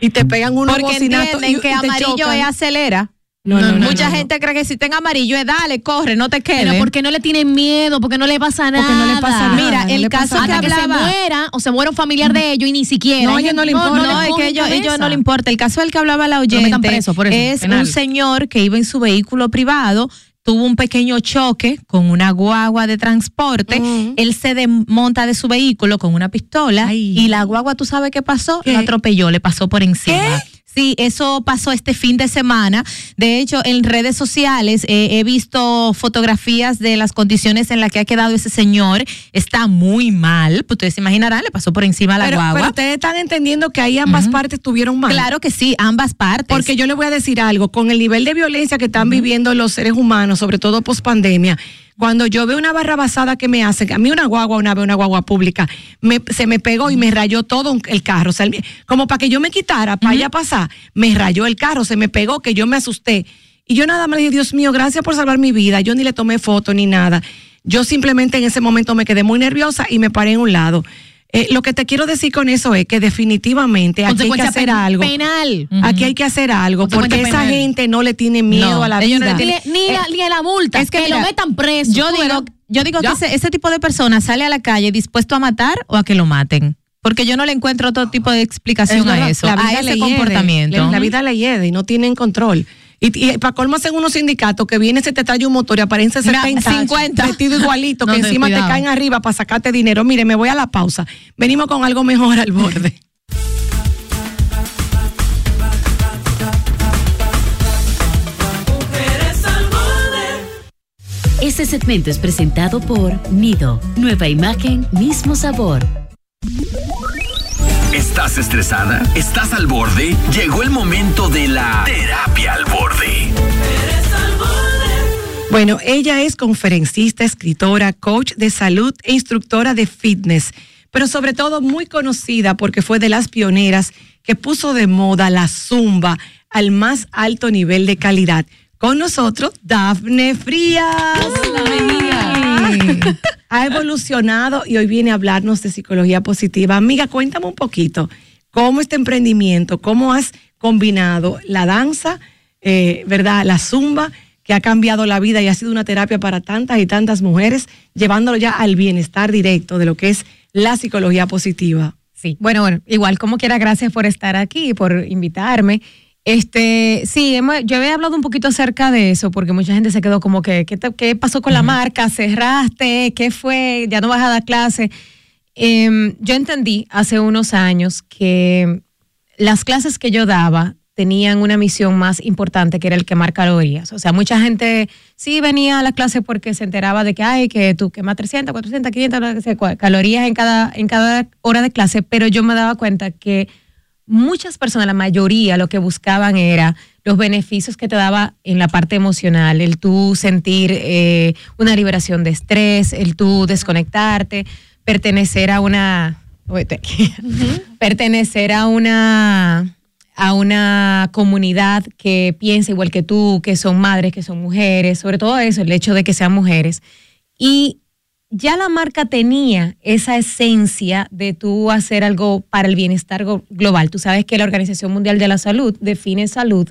y te pegan unos Porque bocinazos entienden y- que y amarillo chocan. es acelera. No, no, no, Mucha no, gente cree que si ten amarillo es dale, corre, no te quedes. Pero porque no le tienen miedo, porque no le pasa nada. Porque no le pasa nada, Mira, no el caso pasa que Hasta que hablaba. se muera o se muera un familiar de ellos y ni siquiera. No, a ellos no le importa. No, es que ellos, ellos no le importa. El caso del que hablaba la oyente preso por eso, es penal. un señor que iba en su vehículo privado, tuvo un pequeño choque con una guagua de transporte, él se desmonta de su vehículo con una pistola y la guagua, ¿tú sabes qué pasó? Lo atropelló, le pasó por encima. Sí, eso pasó este fin de semana. De hecho, en redes sociales eh, he visto fotografías de las condiciones en las que ha quedado ese señor. Está muy mal. Pues ustedes se imaginarán, le pasó por encima a la Pero, guagua. pero ustedes están entendiendo que ahí ambas partes tuvieron mal. Claro que sí, ambas partes. Porque yo le voy a decir algo, con el nivel de violencia que están viviendo los seres humanos, sobre todo post pandemia, cuando yo veo una barra basada que me hacen, a mí una guagua, una vez una guagua pública, me- se me pegó y me rayó todo el carro. O sea, el- como para que yo me quitara, para allá pasar, me rayó el carro, se me pegó, que yo me asusté. Y yo nada más le dije, Dios mío, gracias por salvar mi vida. Yo ni le tomé foto ni nada. Yo simplemente en ese momento me quedé muy nerviosa y me paré en un lado. Eh, lo que te quiero decir con eso es que definitivamente aquí hay que hacer algo. penal. Aquí hay que hacer algo porque esa penal. gente no le tiene miedo No, a la no vida. Ni, tienen- ni la, ni a la multa. Es que que lo mira, metan preso. Yo digo, yo digo que ese, ese tipo de personas sale a la calle dispuesto a matar o a que lo maten. Porque yo no le encuentro otro tipo de explicación Es a eso, la a vida ese le comportamiento. La, vida le hiede y no tienen control. Y, y para colmo hacen unos sindicatos que viene, se te trae un motor y aparece Mira, 70, 50. vestido igualito, No, que encima cuidado. te caen arriba para sacarte dinero. Mire, me voy a la pausa. Venimos con algo mejor al borde. Este segmento es presentado por Nido. Nueva imagen, mismo sabor. ¿Estás estresada? ¿Estás al borde? Llegó el momento de la terapia al borde. Bueno, ella es conferencista, escritora, coach de salud e instructora de fitness, pero sobre todo muy conocida porque fue de las pioneras que puso de moda la zumba al más alto nivel de calidad. Con nosotros, Dafne Frías. Ha evolucionado y hoy viene a hablarnos de psicología positiva. Amiga, cuéntame un poquito cómo este emprendimiento, cómo has combinado la danza, eh, ¿verdad? La zumba, que ha cambiado la vida y ha sido una terapia para tantas y tantas mujeres, llevándolo ya al bienestar directo de lo que es la psicología positiva. Sí, bueno, bueno, igual como quiera, gracias por estar aquí, por invitarme. Este, sí, hemos- yo había hablado un poquito acerca de eso, porque mucha gente se quedó como que, ¿qué, te- qué pasó con la marca? ¿Cerraste? ¿Qué fue? ¿Ya no vas a dar clase? Em, yo entendí hace unos años que las clases que yo daba tenían una misión más importante que era el quemar calorías. O sea, mucha gente sí venía a la clase porque se enteraba de que hay que tú quemas 300, 400, 500 no sé cuál, calorías en cada, en cada hora de clase, pero yo me daba cuenta que muchas personas, la mayoría, lo que buscaban era los beneficios que te daba en la parte emocional, el tú sentir eh, una liberación de estrés, el tú desconectarte, pertenecer a una... Pertenecer a una a una comunidad que piensa igual que tú, que son madres, que son mujeres, sobre todo eso, el hecho de que sean mujeres. Y ya la marca tenía esa esencia de tú hacer algo para el bienestar global. Tú sabes que la Organización Mundial de la Salud define salud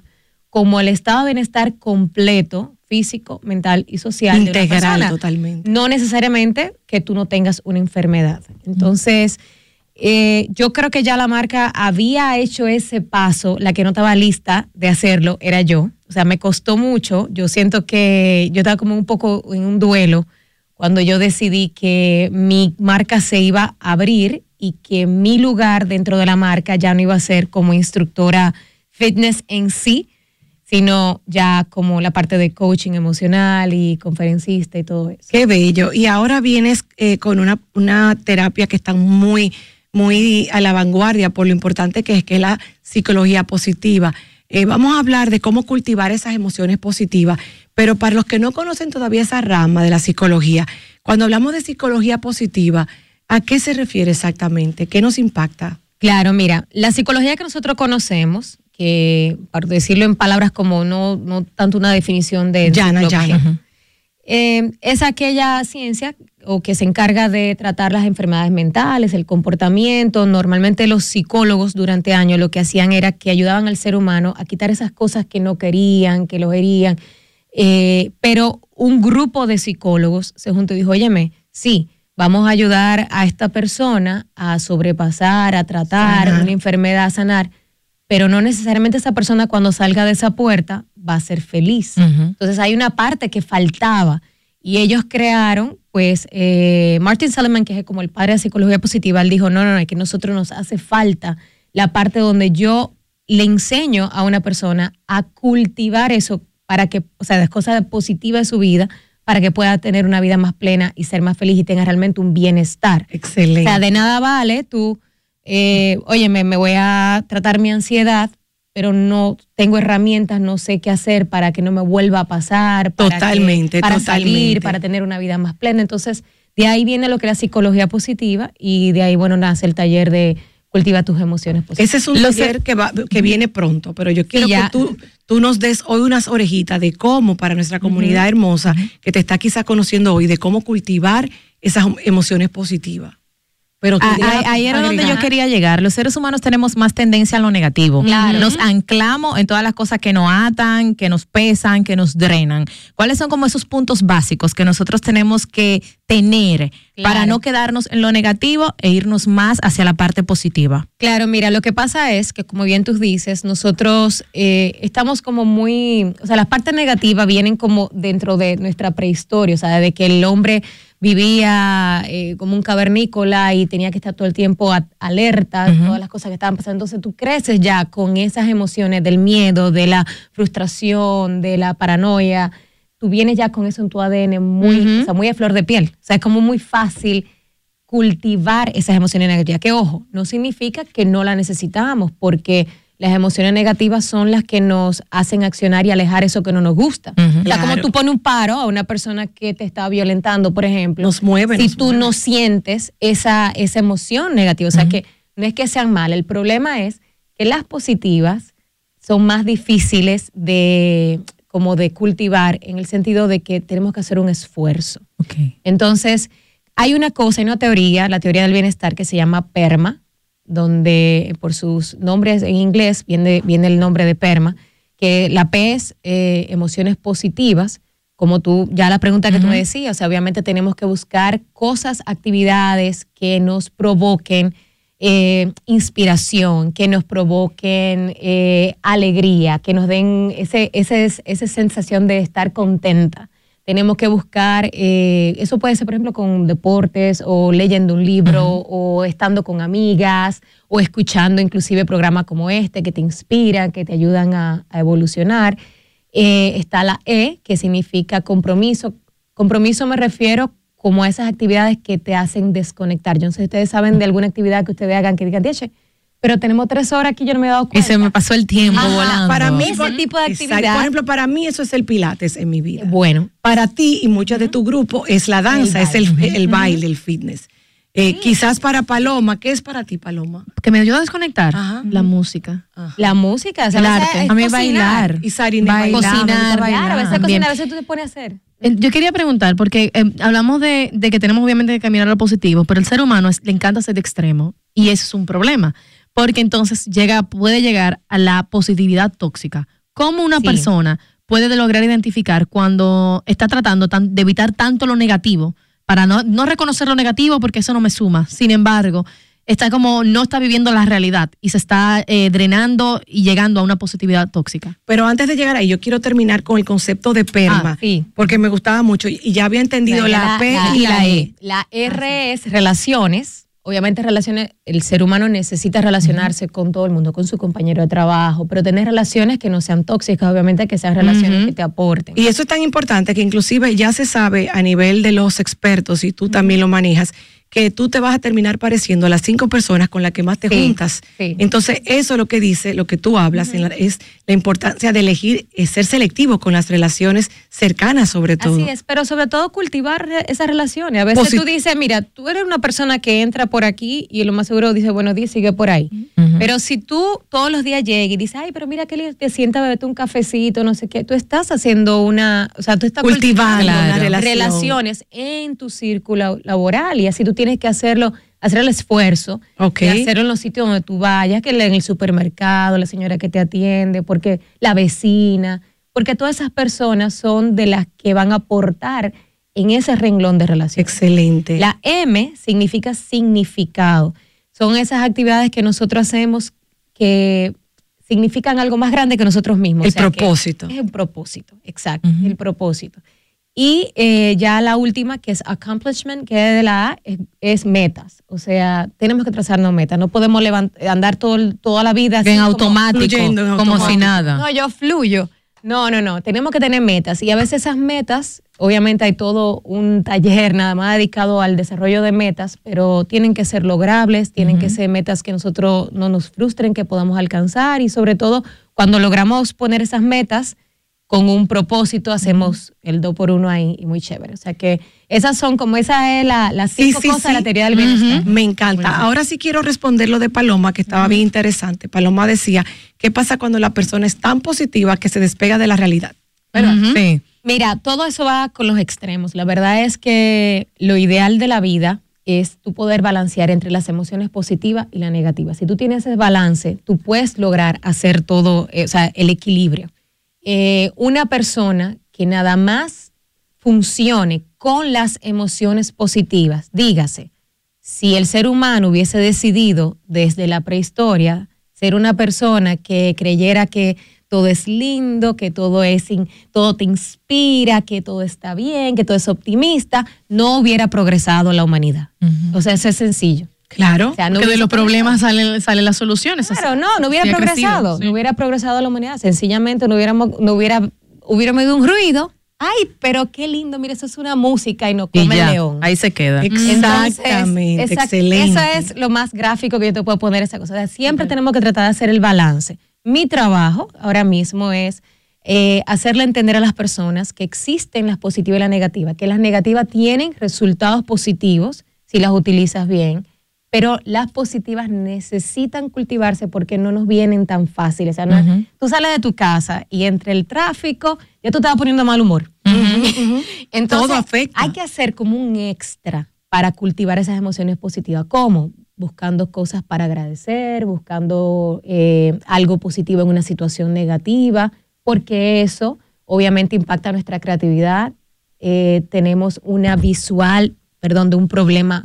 como el estado de bienestar completo, físico, mental y social. de una Integral, persona. totalmente. No necesariamente que tú no tengas una enfermedad. Entonces, eh, yo creo que ya la marca había hecho ese paso, la que no estaba lista de hacerlo era yo. O sea, me costó mucho. Yo siento que yo estaba como un poco en un duelo cuando yo decidí que mi marca se iba a abrir y que mi lugar dentro de la marca ya no iba a ser como instructora fitness en sí, sino ya como la parte de coaching emocional y conferencista y todo eso. Qué bello. Y ahora vienes eh, con una, una terapia que está muy, muy a la vanguardia por lo importante que es, que la psicología positiva. Eh, vamos a hablar de cómo cultivar esas emociones positivas, pero para los que no conocen todavía esa rama de la psicología, cuando hablamos de psicología positiva, ¿a qué se refiere exactamente? ¿Qué nos impacta? Claro, mira, la psicología que nosotros conocemos, que para decirlo en palabras como no, no tanto una definición de Llana, llana. eh, es aquella ciencia o que se encarga de tratar las enfermedades mentales, el comportamiento. Normalmente los psicólogos durante años lo que hacían era que ayudaban al ser humano a quitar esas cosas que no querían, que los herían. Eh, pero un grupo de psicólogos se juntó y dijo, óyeme, sí, vamos a ayudar a esta persona a sobrepasar, a tratar Sanar. una enfermedad, a sanar, pero no necesariamente esa persona cuando salga de esa puerta va a ser feliz. Entonces hay una parte que faltaba y ellos crearon, pues, eh, Martin Seligman, que es como el padre de psicología positiva, él dijo, no, no, no, es que nosotros nos hace falta la parte donde yo le enseño a una persona a cultivar eso para que, o sea, las cosas positivas de su vida, para que pueda tener una vida más plena y ser más feliz y tenga realmente un bienestar. Excelente. O sea, de nada vale tú, eh, oye, me, me voy a tratar mi ansiedad, pero no tengo herramientas, no sé qué hacer para que no me vuelva a pasar. Para que- Totalmente, para totalmente. salir, para tener una vida más plena. Entonces, de ahí viene lo que es la psicología positiva y de ahí, bueno, nace el taller de cultiva tus emociones positivas. Ese es un taller que, va, que viene pronto, pero yo quiero ya. que tú, tú nos des hoy unas orejitas de cómo para nuestra comunidad hermosa que te está quizá conociendo hoy, de cómo cultivar esas emociones positivas. Pero Ah, quería ahí- era donde yo quería llegar. Los seres humanos tenemos más tendencia a lo negativo. Claro. Nos anclamos en todas las cosas que nos atan, que nos pesan, que nos drenan. ¿Cuáles son como esos puntos básicos que nosotros tenemos que tener para no quedarnos en lo negativo e irnos más hacia la parte positiva? Claro, mira, lo que pasa es que, como bien tú dices, nosotros eh, estamos como muy, o sea, las partes negativas vienen como dentro de nuestra prehistoria, o sea, de que el hombre vivía eh, como un cavernícola y tenía que estar todo el tiempo a- alerta de todas las cosas que estaban pasando. Entonces tú creces ya con esas emociones del miedo, de la frustración, de la paranoia. Tú vienes ya con eso en tu ADN muy, o sea, muy a flor de piel. O sea, es como muy fácil cultivar esas emociones negativas. Que ojo, no significa que no las necesitamos, porque las emociones negativas son las que nos hacen accionar y alejar eso que no nos gusta. o sea, Claro. como tú pones un paro a una persona que te está violentando, por ejemplo. Nos mueve, Si nos tú mueve. no sientes esa, esa emoción negativa. O sea, que no es que sean malas. El problema es que las positivas son más difíciles de como de cultivar en el sentido de que tenemos que hacer un esfuerzo. Entonces, hay una cosa, hay una teoría, la teoría del bienestar que se llama PERMA, donde por sus nombres en inglés viene, viene el nombre de PERMA, que la P es eh, emociones positivas, como tú, ya la pregunta que tú me decías, o sea, obviamente tenemos que buscar cosas, actividades que nos provoquen eh, inspiración, que nos provoquen eh, alegría, que nos den ese, ese, esa sensación de estar contenta. Tenemos que buscar, eh, eso puede ser, por ejemplo, con deportes o leyendo un libro o estando con amigas o escuchando inclusive programas como este que te inspiran, que te ayudan a, a evolucionar. Eh, está la E, que significa compromiso. Compromiso me refiero como a esas actividades que te hacen desconectar. Yo no sé si ustedes saben de alguna actividad que ustedes hagan que digan, "Tieche, pero tenemos tres horas aquí, yo no me he dado cuenta. Y se me pasó el tiempo Ajá, volando. Para mí, Ese por- tipo de Exacto. actividad. Por ejemplo, para mí eso es el pilates en mi vida. Bueno. Para ti y muchas de tu grupo es la danza, es el, el baile, el fitness. Eh, Quizás para Paloma, ¿qué es para ti, Paloma? Que me ayuda a desconectar la música. La música, o sea, El arte. es A mí cocinar. bailar. Y Sarine, Bailar, bailar, cocinar, Claro, a veces Bien. cocinar, a veces tú te pones a hacer. Eh, Yo quería preguntar, porque eh, hablamos de, de que tenemos obviamente que caminar a lo positivo, pero el ser humano es- le encanta ser de extremo y eso es un problema, porque entonces llega, puede llegar a la positividad tóxica. ¿Cómo una Sí. persona puede lograr identificar cuando está tratando tan- de evitar tanto lo negativo para no, no reconocer lo negativo porque eso no me suma? Sin embargo, está como no está viviendo la realidad y se está eh, drenando y llegando a una positividad tóxica. Pero antes de llegar ahí, yo quiero terminar con el concepto de PERMA, Ah, sí. porque me gustaba mucho y y ya había entendido la, P y la, E. La R es relaciones. Obviamente relaciones, el ser humano necesita relacionarse con todo el mundo, con su compañero de trabajo, pero tener relaciones que no sean tóxicas, obviamente que sean relaciones que te aporten. Y eso es tan importante que inclusive ya se sabe a nivel de los expertos, y tú también lo manejas, que tú te vas a terminar pareciendo a las cinco personas con las que más te Sí, juntas. sí. Entonces, eso es lo que dice, lo que tú hablas, en la- es la importancia de elegir, es ser selectivo con las relaciones cercanas sobre todo. Así es, pero sobre todo cultivar esas relaciones. A veces Posit- tú dices, mira, tú eres una persona que entra por aquí y lo más seguro dice, buenos días, sigue por ahí. Pero si tú todos los días llegas y dices, ay, pero mira que te sienta a beberte un cafecito, no sé qué, tú estás haciendo una, o sea, tú estás Cultivando una relación. relaciones en tu círculo laboral y así tú tienes que hacerlo, hacer el esfuerzo de hacerlo en los sitios donde tú vayas, que en el supermercado, la señora que te atiende, porque la vecina, porque todas esas personas son de las que van a aportar en ese renglón de relación. Excelente. La M significa significado. Son esas actividades que nosotros hacemos que significan algo más grande que nosotros mismos. El O sea, que propósito. Es el propósito, exacto, el propósito. Y eh, ya la última, que es accomplishment, que es de la A, es, es metas. O sea, tenemos que trazarnos metas. No podemos andar todo, toda la vida así En como- automático, fluyendo en como si nada. no, yo fluyo. No, no, no. Tenemos que tener metas. Y a veces esas metas, obviamente hay todo un taller nada más dedicado al desarrollo de metas, pero tienen que ser logrables, tienen que ser metas que nosotros no nos frustren, que podamos alcanzar. Y sobre todo, cuando logramos poner esas metas con un propósito, hacemos el do por uno ahí y muy chévere. O sea que esas son como esa es la, las cinco sí, cosas de la teoría del bienestar. Me encanta. Ahora sí quiero responder lo de Paloma, que estaba bien interesante. Paloma decía, ¿qué pasa cuando la persona es tan positiva que se despega de la realidad? Mira, todo eso va con los extremos. La verdad es que lo ideal de la vida es tú poder balancear entre las emociones positivas y la negativa. Si tú tienes ese balance, tú puedes lograr hacer todo, eh, o sea, el equilibrio. Eh, una persona que nada más funcione con las emociones positivas, dígase, si el ser humano hubiese decidido desde la prehistoria ser una persona que creyera que todo es lindo, que todo es in- todo te inspira, que todo está bien, que todo es optimista, no hubiera progresado la humanidad. O sea, eso es sencillo. Claro. O sea, no Porque de los problemas salen, salen las soluciones. Claro, así. no, no hubiera progresado, crecido, sí. no hubiera progresado la humanidad, sencillamente no hubiéramos, no hubiera, hubiéramos oído un ruido. Ay, pero qué lindo, mira, eso es una música y no Y come el león. ahí se queda. Exactamente, Entonces, esa- excelente. Eso es lo más gráfico que yo te puedo poner esa cosa. O sea, siempre tenemos que tratar de hacer el balance. Mi trabajo ahora mismo es eh, hacerle entender a las personas que existen las positivas y las negativas, que las negativas tienen resultados positivos si las utilizas bien, pero las positivas necesitan cultivarse porque no nos vienen tan fáciles. O sea, no- Tú sales de tu casa y entre el tráfico ya tú te vas poniendo mal humor. Entonces, Todo afecta. hay que hacer como un extra para cultivar esas emociones positivas. ¿Cómo? Buscando cosas para agradecer, buscando eh, algo positivo en una situación negativa, porque eso obviamente impacta nuestra creatividad. Eh, tenemos una visual, perdón, de un problema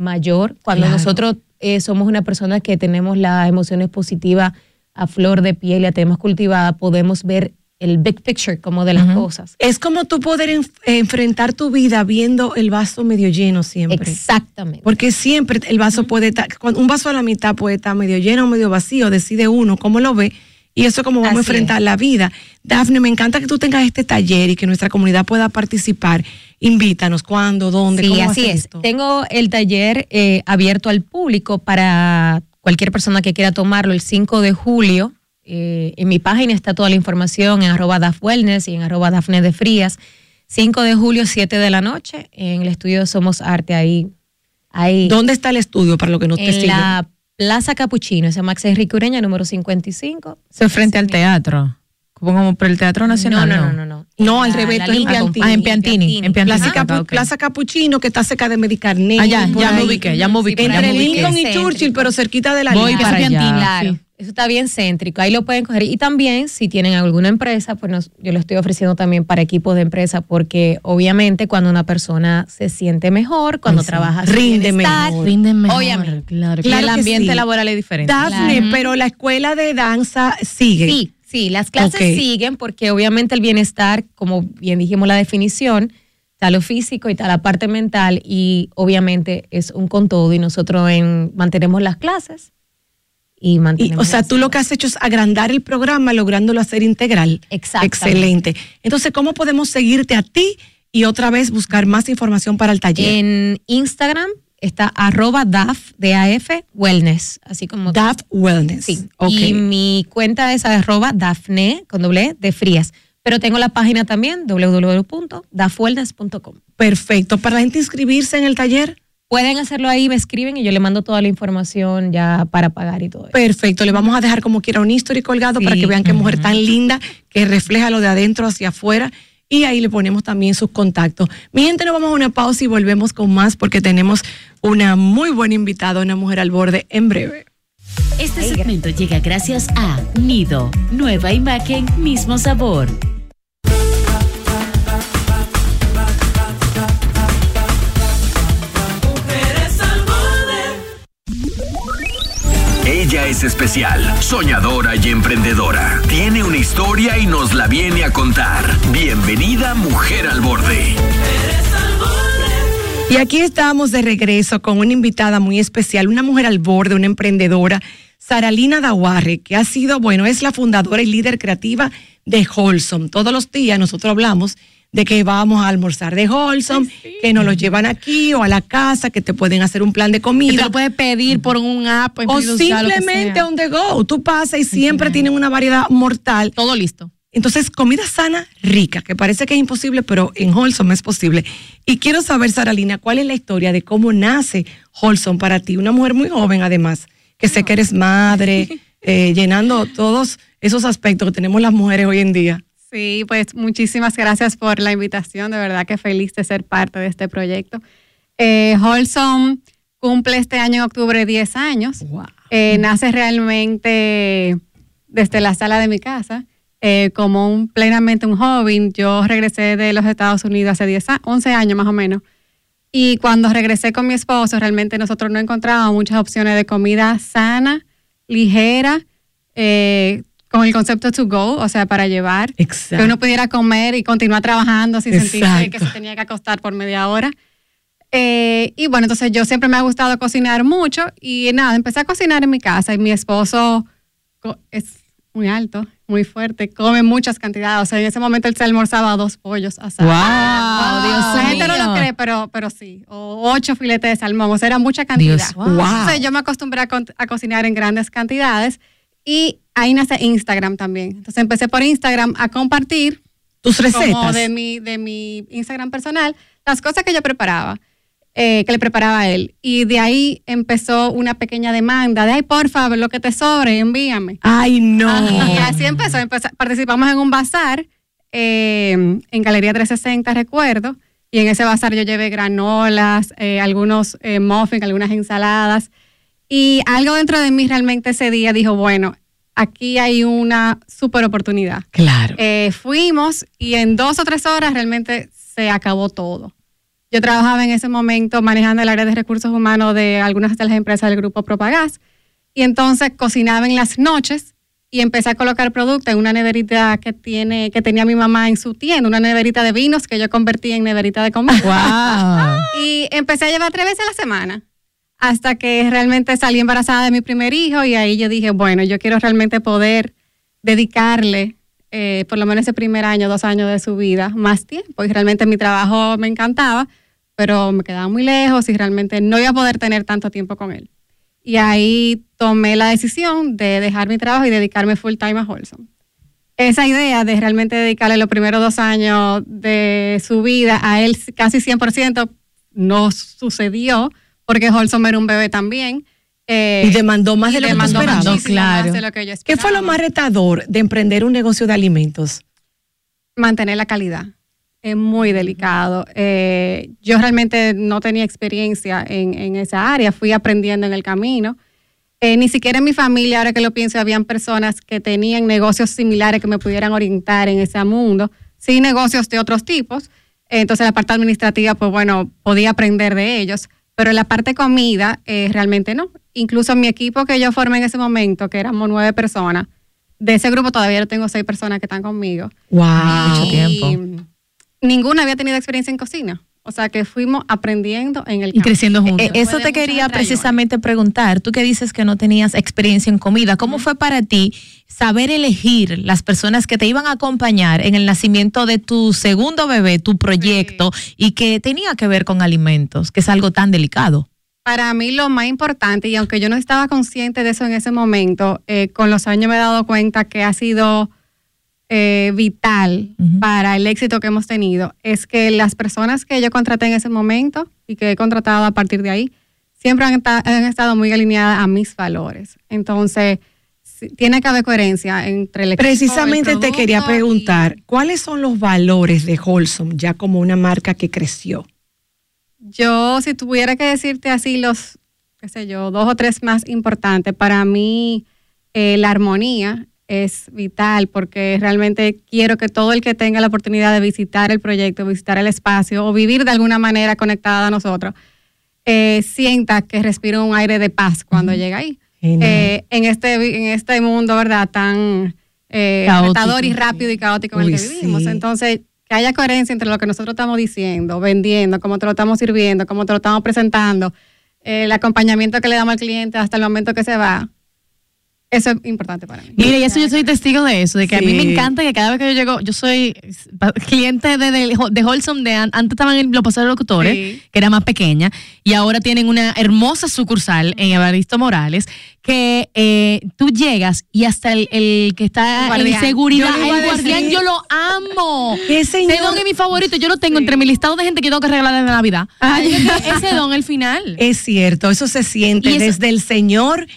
mayor. Cuando Claro. nosotros eh, somos una persona que tenemos las emociones positivas a flor de piel y la tenemos cultivada, podemos ver el big picture como de las cosas. Es como tú poder enf- enfrentar tu vida viendo el vaso medio lleno siempre. Exactamente. Porque siempre el vaso puede estar, un vaso a la mitad puede estar medio lleno o medio vacío, decide uno cómo lo ve. Y eso es como vamos a enfrentar la vida. Dafne, me encanta que tú tengas este taller y que nuestra comunidad pueda participar. Invítanos, cuándo, dónde, Sí, cómo así es. esto? Tengo el taller eh, abierto al público para cualquier persona que quiera tomarlo el 5 de julio. Eh, en mi página está toda la información en arroba Daf Wellness y en arroba Dafne de Frías. 5 de julio, 7 de la noche, en el estudio Somos Arte, ahí. ahí ¿Dónde está el estudio para lo que no te en siguen? la Plaza Capuchino, ese Max Enrique Ureña, número 55. Se frente al teatro. Como, por el Teatro Nacional. No, no, no, no. no. No, al revés, en. Piantini. Ah, en Piantini. En Piantini. Plaza, Ah. Plaza Capuchino, que está cerca de Medicarnet. Ah, ya, me ubiqué, ya me ubiqué, Entre ya me ubiqué. Lincoln y Céntrico. Churchill, pero cerquita de la Voy línea. para allá. Claro, sí. eso está bien céntrico, ahí lo pueden coger. Y también, si tienen alguna empresa, pues nos- yo lo estoy ofreciendo también para equipos de empresa, porque obviamente cuando una persona se siente mejor, cuando Ay, sí. trabaja su Rinde mejor. Rinden mejor. Obviamente. Claro, y Claro el ambiente sí. laboral es diferente. Dafne, pero la escuela de danza sigue. Sí, sí, las clases siguen porque obviamente el bienestar, como bien dijimos la definición, está lo físico y está la parte mental y obviamente es un con todo y nosotros en, mantenemos las clases y Y, mantenemos o sea, tú lo que has hecho es agrandar el programa lográndolo hacer integral. Exactamente. Excelente. Entonces, ¿cómo podemos seguirte a ti y otra vez buscar más información para el taller? En Instagram está arroba DAF, DAF, Wellness, así como... DAF Wellness. Sí. Y mi cuenta es arroba Dafne, con doble E, de frías. Pero tengo la página también, www.dafwellness.com. Perfecto. Para la gente inscribirse en el taller, pueden hacerlo ahí, me escriben y yo le mando toda la información ya para pagar y todo eso. Perfecto, le vamos a dejar como quiera un history colgado para que vean qué mujer tan linda que refleja lo de adentro hacia afuera y ahí le ponemos también sus contactos. Mi gente, nos vamos a una pausa y volvemos con más porque tenemos una muy buena invitada, una mujer al borde en breve. Este segmento llega gracias a Nido, nueva imagen, mismo sabor. Ella es especial, soñadora y emprendedora. Tiene una historia y nos la viene a contar. Bienvenida Mujer al Borde. Y aquí estamos de regreso con una invitada muy especial, una mujer al borde, una emprendedora, Saralina Dawarre, que ha sido, bueno, es la fundadora y líder creativa de Wholesome. Todos los días nosotros hablamos de que vamos a almorzar de Wholesome, que nos lo llevan aquí o a la casa, que te pueden hacer un plan de comida. Que te lo puedes pedir por un app. en O simplemente on the go. Tú pasas y siempre tienen una variedad mortal. Todo listo. Entonces, comida sana, rica, que parece que es imposible, pero en Wholesome es posible. Y quiero saber, Saralina, cuál es la historia de cómo nace Wholesome para ti. Una mujer muy joven, además, que sé que eres madre, eh, llenando todos esos aspectos que tenemos las mujeres hoy en día. Sí, pues muchísimas gracias por la invitación. De verdad que feliz de ser parte de este proyecto. Eh, Wholesome cumple este año en octubre 10 años. Eh, nace realmente desde la sala de mi casa. eh, como un, plenamente un hobby. Yo regresé de los Estados Unidos hace 10, a- 11 años más o menos. Y cuando regresé con mi esposo, realmente nosotros no encontrábamos muchas opciones de comida sana, ligera, eh, con el concepto to go, o sea, para llevar. Exacto. Que uno pudiera comer y continuar trabajando sin sentirse Exacto. que se tenía que acostar por media hora. Eh, y bueno, entonces yo siempre me ha gustado cocinar mucho y nada, empecé a cocinar en mi casa y mi esposo co- es muy alto, muy fuerte, come muchas cantidades. O sea, en ese momento él se almorzaba dos pollos asados. Wow, Dios La gente no lo mío. cree, pero, pero sí. O ocho filetes de salmón, o sea, era mucha cantidad. Dios, wow. Entonces yo me acostumbré a, con- a cocinar en grandes cantidades y ahí nace Instagram también. Entonces empecé por Instagram a compartir Tus como recetas. de mi, de mi Instagram personal, las cosas que yo preparaba, eh, que le preparaba a él. Y de ahí empezó una pequeña demanda de, ay, por favor, lo que te sobre, envíame. Ay, no. Y así empezó. Empezó- Participamos en un bazar eh, en Galería 360, recuerdo. Y en ese bazar yo llevé granolas, eh, algunos eh, muffins, algunas ensaladas. Y algo dentro de mí realmente ese día dijo, bueno, aquí hay una super oportunidad. Claro. Eh, fuimos y en dos o tres horas realmente se acabó todo. Yo trabajaba en ese momento manejando el área de recursos humanos de algunas de las empresas del grupo Propagás y entonces cocinaba en las noches y empecé a colocar producto en una neverita que tiene que tenía mi mamá en su tienda, una neverita de vinos que yo convertí en neverita de comida. Y empecé a llevar tres veces a la semana hasta que realmente salí embarazada de mi primer hijo y ahí yo dije, bueno, yo quiero realmente poder dedicarle eh, por lo menos ese primer año, dos años de su vida, más tiempo. Y realmente mi trabajo me encantaba, pero me quedaba muy lejos y realmente no iba a poder tener tanto tiempo con él. Y ahí tomé la decisión de dejar mi trabajo y dedicarme full time a Wholesome. Esa idea de realmente dedicarle los primeros dos años de su vida a él casi 100% no sucedió porque Wholesome era un bebé también. Eh, y demandó más y de lo demandó muchísimo más de lo que yo ¿Qué fue lo más retador de emprender un negocio de alimentos? mantener la calidad. Es muy delicado. Eh, yo realmente no tenía experiencia en, en esa área, fui aprendiendo en el camino. Eh, ni siquiera en mi familia, ahora que lo pienso, habían personas que tenían negocios similares que me pudieran orientar en ese mundo. Sí, negocios de otros tipos. Entonces, la parte administrativa, pues bueno, podía aprender de ellos. Pero la parte comida, eh, realmente no. Incluso mi equipo que yo formé en ese momento, que éramos nueve personas, de ese grupo todavía yo tengo seis personas que están conmigo. Wow. Mucho tiempo. Ninguna había tenido experiencia en cocina. O sea que fuimos aprendiendo en el Y creciendo juntos. juntos. eso te quería precisamente preguntar. Tú que dices que no tenías experiencia en comida, ¿cómo fue para ti saber elegir las personas que te iban a acompañar en el nacimiento de tu segundo bebé, tu proyecto, y que tenía que ver con alimentos, que es algo tan delicado? Para mí lo más importante, y aunque yo no estaba consciente de eso en ese momento, eh, con los años me he dado cuenta que ha sido eh, vital para el éxito que hemos tenido es que las personas que yo contraté en ese momento y que he contratado a partir de ahí, siempre han, esta- han estado muy alineadas a mis valores. Entonces, tiene que haber coherencia entre el Precisamente el te quería preguntar, ¿cuáles son los valores de Wholesome ya como una marca que creció? Yo, si tuviera que decirte así los, qué sé yo, dos o tres más importantes, para mí eh, la armonía es vital porque realmente quiero que todo el que tenga la oportunidad de visitar el proyecto, visitar el espacio o vivir de alguna manera conectada a nosotros, eh, sienta que respira un aire de paz cuando llega ahí. Eh, en, este, en este mundo, ¿verdad? Tan eh, Caótico, retador y rápido y caótico en Uy, el que vivimos. sí. Entonces, que haya coherencia entre lo que nosotros estamos diciendo, vendiendo, cómo te lo estamos sirviendo, cómo te lo estamos presentando, el acompañamiento que le damos al cliente hasta el momento que se va. Eso es importante para mí. Mire, y eso yo soy testigo de eso, de que a mí me encanta que cada vez que yo llego, yo soy cliente de, de, de Wholesome, de, an- antes estaban en los pasados locutores, Sí. que era más pequeña, y ahora tienen una hermosa sucursal en Evaristo Morales, que eh, tú llegas y hasta el, el que está guardián. en seguridad, Yo el guardián, decir- yo lo amo. Ese don es mi favorito, yo lo tengo entre mi listado de gente que tengo que regalar en Navidad. Ese don el final. Es cierto, eso se siente eso- desde el Señor,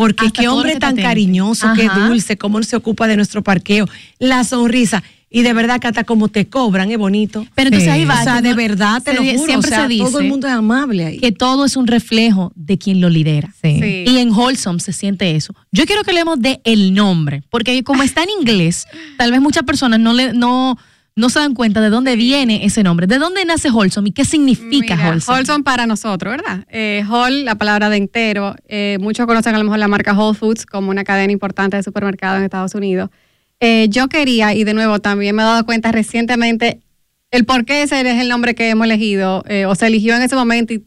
porque Hasta qué hombre tan atende. cariñoso, qué dulce, cómo se ocupa de nuestro parqueo, la sonrisa. Y de verdad que hasta como te cobran es bonito. Pero entonces ahí va. O sea, de verdad, te se lo juro. Siempre o sea, se dice todo el mundo es amable ahí. que todo es un reflejo de quien lo lidera. Sí. Y en Wholesome se siente eso. Yo quiero que hablemos de el nombre, porque como está en inglés, tal vez muchas personas no le no no se dan cuenta de dónde viene ese nombre, de dónde nace Wholesome y qué significa Mira. Wholesome para nosotros, ¿verdad? Eh, Whole, la palabra de entero. eh, muchos conocen a lo mejor la marca Whole Foods como una cadena importante de supermercados en Estados Unidos. Eh, yo quería, y de nuevo también me he dado cuenta recientemente, el por qué ese es el nombre que hemos elegido, eh, o se eligió en ese momento y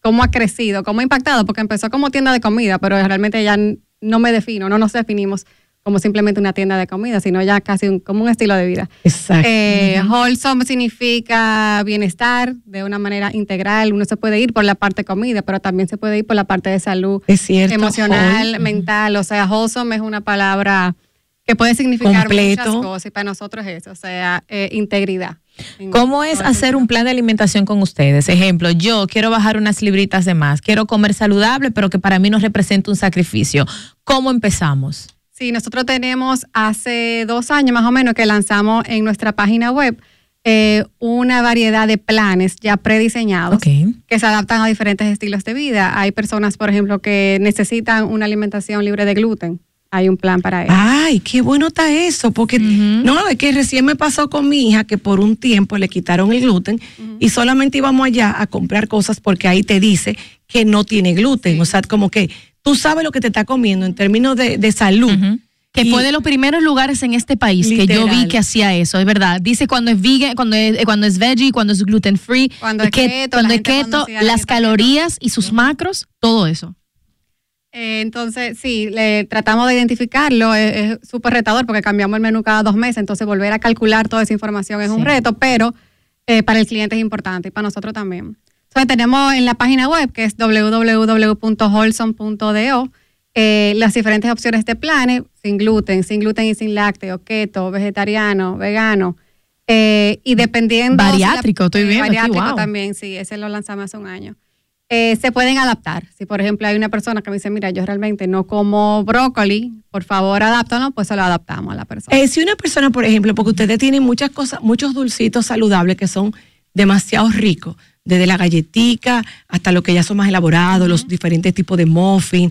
cómo ha crecido, cómo ha impactado, porque empezó como tienda de comida, pero realmente ya no me defino, no nos definimos como simplemente una tienda de comida, sino ya casi un- como un estilo de vida. Exacto. Eh, Wholesome significa bienestar de una manera integral. Uno se puede ir por la parte comida, pero también se puede ir por la parte de salud Es cierto, emocional, whole. mental. O sea, wholesome es una palabra que puede significar Completo. muchas cosas y para nosotros es eso, o sea, eh, integridad. ¿Cómo es hacer un plan de alimentación con ustedes? Ejemplo, yo quiero bajar unas libritas de más, quiero comer saludable, pero que para mí no representa un sacrificio. ¿Cómo empezamos? Sí, nosotros tenemos hace dos años más o menos que lanzamos en nuestra página web eh, una variedad de planes ya prediseñados que se adaptan a diferentes estilos de vida. Hay personas, por ejemplo, que necesitan una alimentación libre de gluten. Hay un plan para eso. Ay, qué bueno está eso, porque no, es que recién me pasó con mi hija que por un tiempo le quitaron el gluten y solamente íbamos allá a comprar cosas porque ahí te dice que no tiene gluten, o sea, como que tú sabes lo que te está comiendo en términos de, de salud. que fue de los primeros lugares en este país que yo vi que hacía eso, es verdad. Dice cuando es vegan, cuando es, cuando es veggie, cuando es gluten free, Cuando es que- keto, cuando la es keto, las calorías y sus macros, todo eso. Eh, entonces, sí, le tratamos de identificarlo. Es es súper retador porque cambiamos el menú cada dos meses. Entonces, volver a calcular toda esa información es un reto, pero eh, para el cliente es importante y para nosotros también. Entonces, tenemos en la página web que es www.holson.do eh, las diferentes opciones de planes, sin gluten, sin gluten y sin lácteo, keto, vegetariano, vegano. eh, y dependiendo. la- Bariátrico, estoy viendo aquí, Bariátrico wow. también, sí, ese lo lanzamos hace un año eh, se pueden adaptar. Si, por ejemplo, hay una persona que me dice, mira, yo realmente no como brócoli, por favor, adáptanos, pues se lo adaptamos a la persona. Eh, si una persona, por ejemplo, porque ustedes tienen muchas cosas, muchos dulcitos saludables que son demasiado ricos, desde la galletica hasta lo que ya son más elaborados, los diferentes tipos de muffin,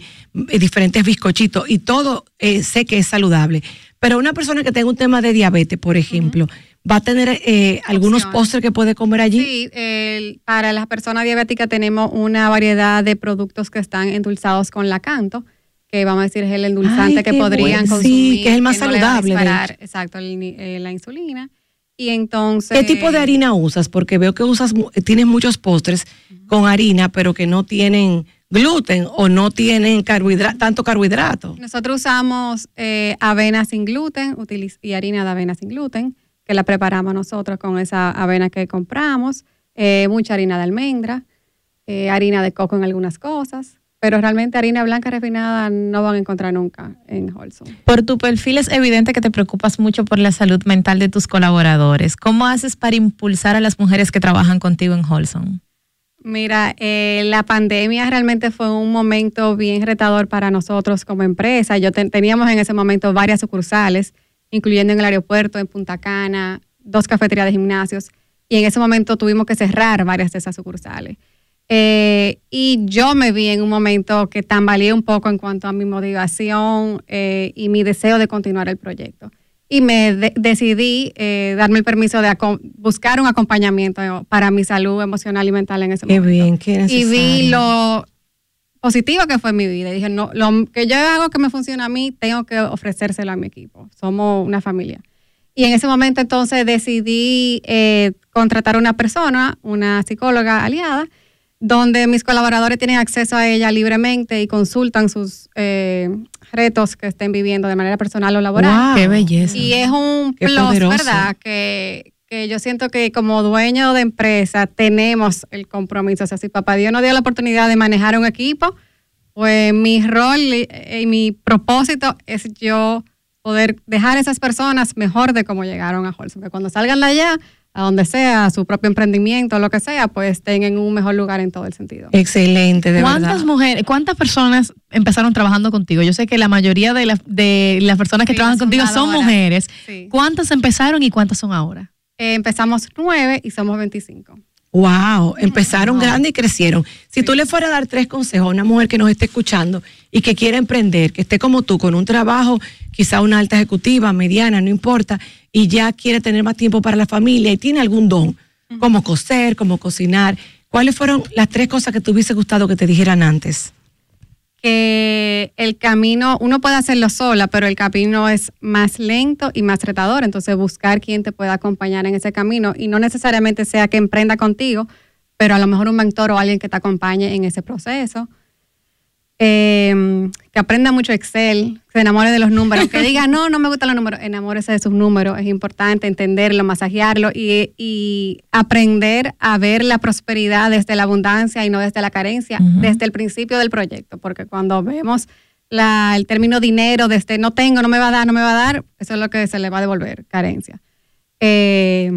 eh, diferentes bizcochitos, y todo eh, sé que es saludable. Pero una persona que tenga un tema de diabetes, por ejemplo, va a tener eh, algunos postres que puede comer allí. Sí, el- para las personas diabéticas tenemos una variedad de productos que están endulzados con lacanto, que vamos a decir es el endulzante Ay, que podrían bueno. Sí, consumir. que es el más no a saludable, de disparar, hecho. exacto, el eh, la insulina. Y entonces... ¿Qué tipo de harina usas? Porque veo que usas, mu- tienes muchos postres con harina, pero que no tienen gluten o no tienen carbohidra- tanto carbohidrato. Nosotros usamos eh, avena sin gluten y harina de avena sin gluten, que la preparamos nosotros con esa avena que compramos, eh, mucha harina de almendra, eh, harina de coco en algunas cosas, pero realmente harina blanca refinada no van a encontrar nunca en Wholesome. Por tu perfil es evidente que te preocupas mucho por la salud mental de tus colaboradores. ¿Cómo haces para impulsar a las mujeres que trabajan contigo en Wholesome? Mira, eh, la pandemia realmente fue un momento bien retador para nosotros como empresa. Yo ten- teníamos en ese momento varias sucursales, incluyendo en el aeropuerto, en Punta Cana, dos cafeterías de gimnasios, y en ese momento tuvimos que cerrar varias de esas sucursales. Eh, y yo me vi en un momento que tambaleé un poco en cuanto a mi motivación eh, y mi deseo de continuar el proyecto. Y me de- decidí eh, darme el permiso de buscar un acompañamiento para mi salud emocional y mental en ese Qué momento. bien, qué y vi lo positivo que fue mi vida. Y dije, no, lo que yo hago que me funciona a mí, tengo que ofrecérselo a mi equipo. Somos una familia. Y en ese momento entonces decidí eh, contratar a una persona, una psicóloga aliada, donde mis colaboradores tienen acceso a ella libremente y consultan sus eh, retos que estén viviendo de manera personal o laboral. Wow. Qué belleza. Y es un Qué plus, poderoso. ¿verdad? Que, que yo siento que como dueño de empresa tenemos el compromiso. O sea, si papá Dios nos dio la oportunidad de manejar un equipo, pues mi rol y, y mi propósito es yo poder dejar a esas personas mejor de cómo llegaron a Holson. Que cuando salgan de allá, a donde sea, a su propio emprendimiento, lo que sea, pues estén en un mejor lugar en todo el sentido. Excelente, de ¿Cuántas verdad. mujeres, cuántas personas empezaron trabajando contigo? Yo sé que la mayoría de, las- de las personas que Sí, trabajan contigo son mujeres. Sí. ¿Cuántas empezaron y cuántas son ahora? Eh, empezamos nueve y somos 25. Wow, empezaron grande y crecieron. Si tú le fueras a dar tres consejos a una mujer que nos esté escuchando y que quiera emprender, que esté como tú, con un trabajo, quizá una alta ejecutiva, mediana, no importa, y ya quiere tener más tiempo para la familia y tiene algún don, como coser, como cocinar, ¿cuáles fueron las tres cosas que te hubiese gustado que te dijeran antes? que el camino, uno puede hacerlo sola, pero el camino es más lento y más retador. Entonces, buscar quien te pueda acompañar en ese camino y no necesariamente sea que emprenda contigo, pero a lo mejor un mentor o alguien que te acompañe en ese proceso. Eh, que aprenda mucho Excel, que se enamore de los números, que diga, no, no me gustan los números, enamórese de sus números, es importante entenderlo, masajearlo y, y aprender a ver la prosperidad desde la abundancia y no desde la carencia, desde el principio del proyecto, porque cuando vemos la- el término dinero, desde no tengo, no me va a dar, no me va a dar, eso es lo que se le va a devolver, carencia. Eh,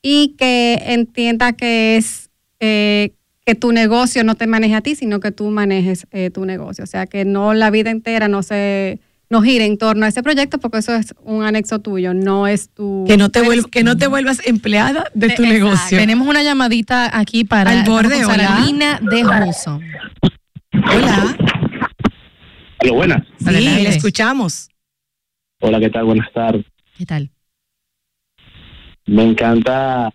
y que entienda que es eh, que tu negocio no te maneje a ti, sino que tú manejes eh, tu negocio. O sea, que no la vida entera no se no gire en torno a ese proyecto porque eso es un anexo tuyo, no es tu... Que no te, vuelv- que no te vuelvas empleada de tu Exacto. negocio. Tenemos una llamadita aquí para Al borde, hola. De Wholesome. Hola. Hola, buenas. Sí, le escuchamos. Hola, ¿qué tal? Buenas tardes. ¿Qué tal? Me encanta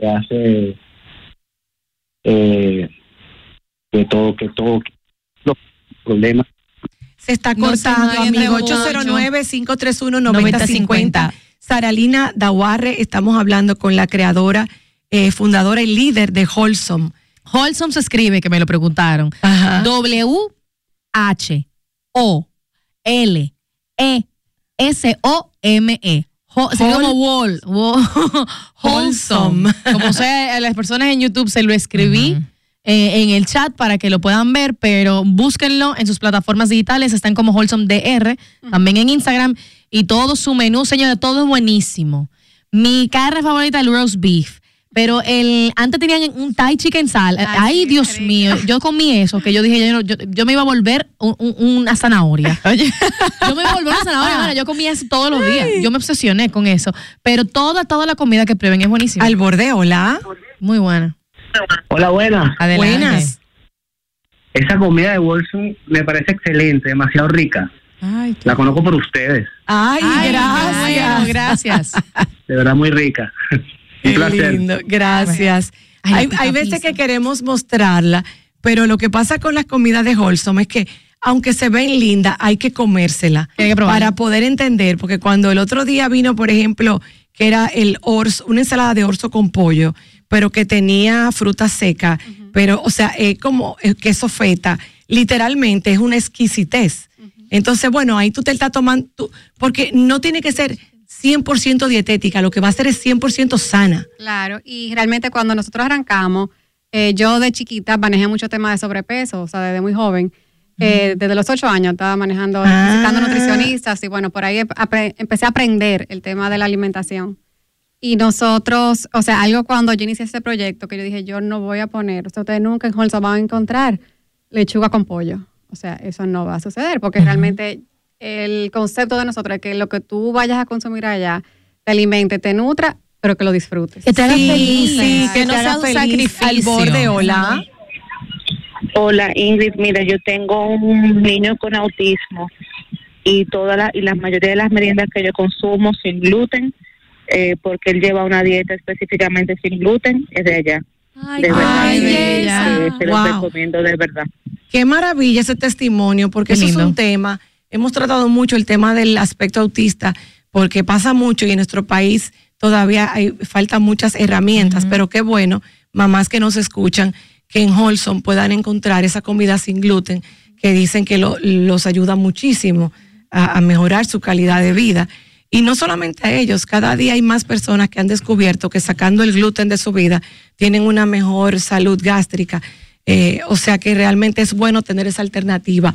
que hace eh, que todo, que todo, que los problemas. Se está cortando, amigo. mucho. 809-531-9050. Saralina Dawarre, estamos hablando con la creadora, eh, fundadora y líder de Wholesome. Wholesome se escribe, que me lo preguntaron. W-H-O-L-E-S-O-M-E. Ho- Se Whol- como wall. Whol- Wholesome. Como sea, a las personas en YouTube se lo escribí eh, en el chat para que lo puedan ver, pero búsquenlo en sus plataformas digitales. Están como Wholesome DR, también en Instagram. Y todo su menú, señores, todo es buenísimo. Mi carne favorita es el roast beef. Pero el antes tenían un Thai chicken sal. Ay, Dios mío. Yo comí eso, que yo dije, yo, no- yo, yo me iba a volver un- un- una zanahoria. Yo me iba a volver una zanahoria, hermana. Yo comía eso todos los días. Yo me obsesioné con eso. Pero toda, toda la comida que prueben es buenísima. Al borde, hola. Muy buena. Hola, buenas. Buenas. Esa comida de Wilson me parece excelente, demasiado rica. La conozco por ustedes, Ay, Ay, gracias. gracias. de verdad muy rica. Un Qué placer. lindo, gracias. Ay, hay, veces que queremos mostrarla, pero lo que pasa con las comidas de Wholesome es que aunque se ven lindas, hay que comérsela Hay que probarla. para poder entender, porque cuando el otro día vino, por ejemplo, que era el orzo, una ensalada de orzo con pollo, pero que tenía fruta seca, pero, o sea, es como el queso feta, literalmente es una exquisitez. Entonces, bueno, ahí tú te estás tomando, tú- porque no tiene que ser 100% dietética, lo que va a ser es 100% sana. Claro, y realmente cuando nosotros arrancamos, Eh, yo de chiquita manejé mucho tema de sobrepeso, o sea, desde muy joven. Eh, desde los ocho años estaba manejando, Ah. visitando nutricionistas y bueno, por ahí empecé a aprender el tema de la alimentación. Y nosotros, o sea, algo cuando yo inicié este proyecto que yo dije, yo no voy a poner, o sea, ustedes nunca en Holson van a encontrar lechuga con pollo. O sea, eso no va a suceder porque realmente el concepto de nosotros es que lo que tú vayas a consumir allá te alimente, te nutra, pero que lo disfrutes. Que te haga feliz, sí, que te haga feliz al borde, hola. Hola Ingrid, mira, yo tengo un niño con autismo y toda la, y la mayoría de las meriendas que yo consumo sin gluten, eh, porque él lleva una dieta específicamente sin gluten, es de allá. de verdad, ay, bella. eh, se los Wow. recomiendo de verdad. Qué maravilla ese testimonio, porque Qué eso es un tema. Hemos tratado mucho el tema del aspecto autista, porque pasa mucho y en nuestro país todavía hay, faltan muchas herramientas, pero qué bueno, mamás que nos escuchan, que en Holson puedan encontrar esa comida sin gluten, que dicen que lo- los ayuda muchísimo a, a mejorar su calidad de vida. Y no solamente a ellos, cada día hay más personas que han descubierto que sacando el gluten de su vida tienen una mejor salud gástrica. Eh, o sea que realmente es bueno tener esa alternativa.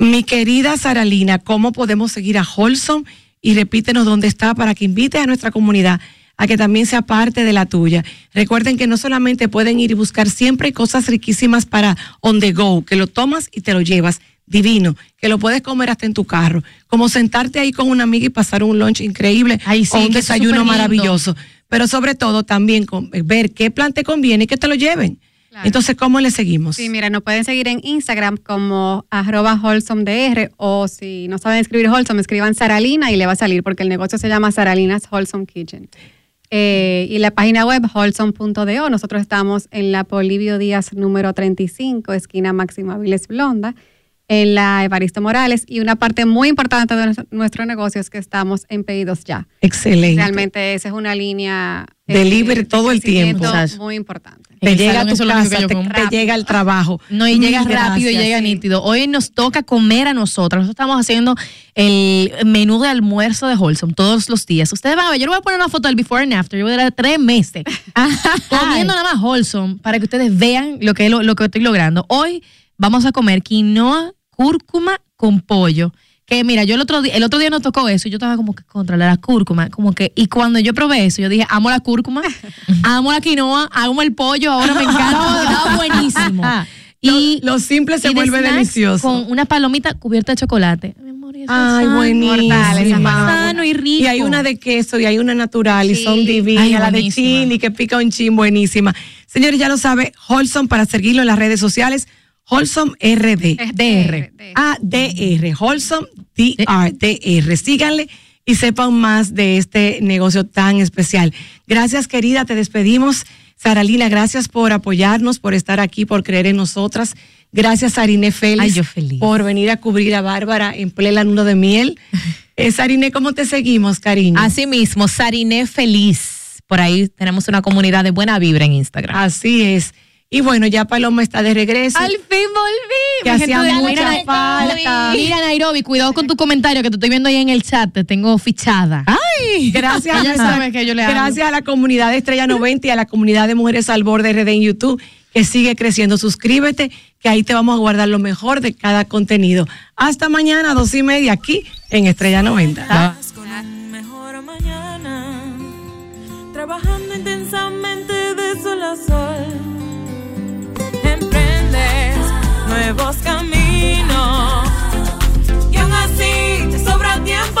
Mi querida Saralina, ¿cómo podemos seguir a Holson? Y repítenos dónde está para que invites a nuestra comunidad a que también sea parte de la tuya. Recuerden que no solamente pueden ir y buscar siempre cosas riquísimas para on the go, que lo tomas y te lo llevas, divino, que lo puedes comer hasta en tu carro, como sentarte ahí con una amiga y pasar un lunch increíble Ay, sí, o un desayuno maravilloso, pero sobre todo también con- ver qué plan te conviene y que te lo lleven. Entonces, ¿cómo le seguimos? Sí, mira, nos pueden seguir en Instagram como arroba wholesomedr o si no saben escribir wholesome, escriban Saralina y le va a salir porque el negocio se llama Saralina's Wholesome Kitchen. Eh, y la página web wholesome.do, nosotros estamos en la Polivio Díaz número 35, esquina Máxima Viles Blonda, en la Evaristo Morales y una parte muy importante de nuestro, negocio es que estamos en pedidos ya. Excelente. Realmente esa es una línea eh, Delivery todo el tiempo. muy importante. Te llega a tu casa, te, llega al trabajo. No, y llega rápido y llega nítido. Hoy nos toca comer a nosotros. Nosotros estamos haciendo el menú de almuerzo de Wholesome todos los días. Ustedes van a ver, yo le voy a poner una foto del before and after. Yo voy a dar tres meses comiendo nada más Wholesome para que ustedes vean lo que, lo, lo que estoy logrando. Hoy vamos a comer quinoa, cúrcuma con pollo. Que mira, yo el otro día, el otro día nos tocó eso y yo estaba como que contra la cúrcuma, como que, y cuando yo probé eso, yo dije, amo la cúrcuma, amo la quinoa, amo el pollo, ahora me encanta, estaba buenísimo. Y lo simple se vuelve delicioso. Con una palomita cubierta de chocolate. Ay, sano, buenísima. Sano y rico. Y hay una de queso y hay una natural y son divinas. Ay, la de chili que pica un chin, buenísima. Señores, ya lo sabe, Holson para seguirlo en las redes sociales. Holsom RD. DR. ADR. Holsom DRDR. Síganle y sepan más de este negocio tan especial. Gracias, querida. Te despedimos. Saralina, gracias por apoyarnos, por estar aquí, por creer en nosotras. Gracias, Sarine Félix, Ay, yo feliz. por venir a cubrir a Bárbara en plena luna de miel. Eh, Sarine, ¿cómo te seguimos, cariño? Así mismo, Sariné Feliz. Por ahí tenemos una comunidad de buena vibra en Instagram. Así es. Y bueno, ya Paloma está de regreso. Al fin volví. Que hacía de- mucha Mira, falta. Mira, Nairobi, cuidado con tu comentario que te estoy viendo ahí en el chat. Te tengo fichada. Ay, gracias a, sabe que yo le gracias a la comunidad de Estrella 90 y a la comunidad de Mujeres al Borde RD en YouTube, que sigue creciendo. Suscríbete, que ahí te vamos a guardar lo mejor de cada contenido. Hasta mañana, dos y media, aquí en Estrella 90. con un mejor mañana, trabajando intensamente de sol a sol. Nuevos caminos. Y aún así te sobra tiempo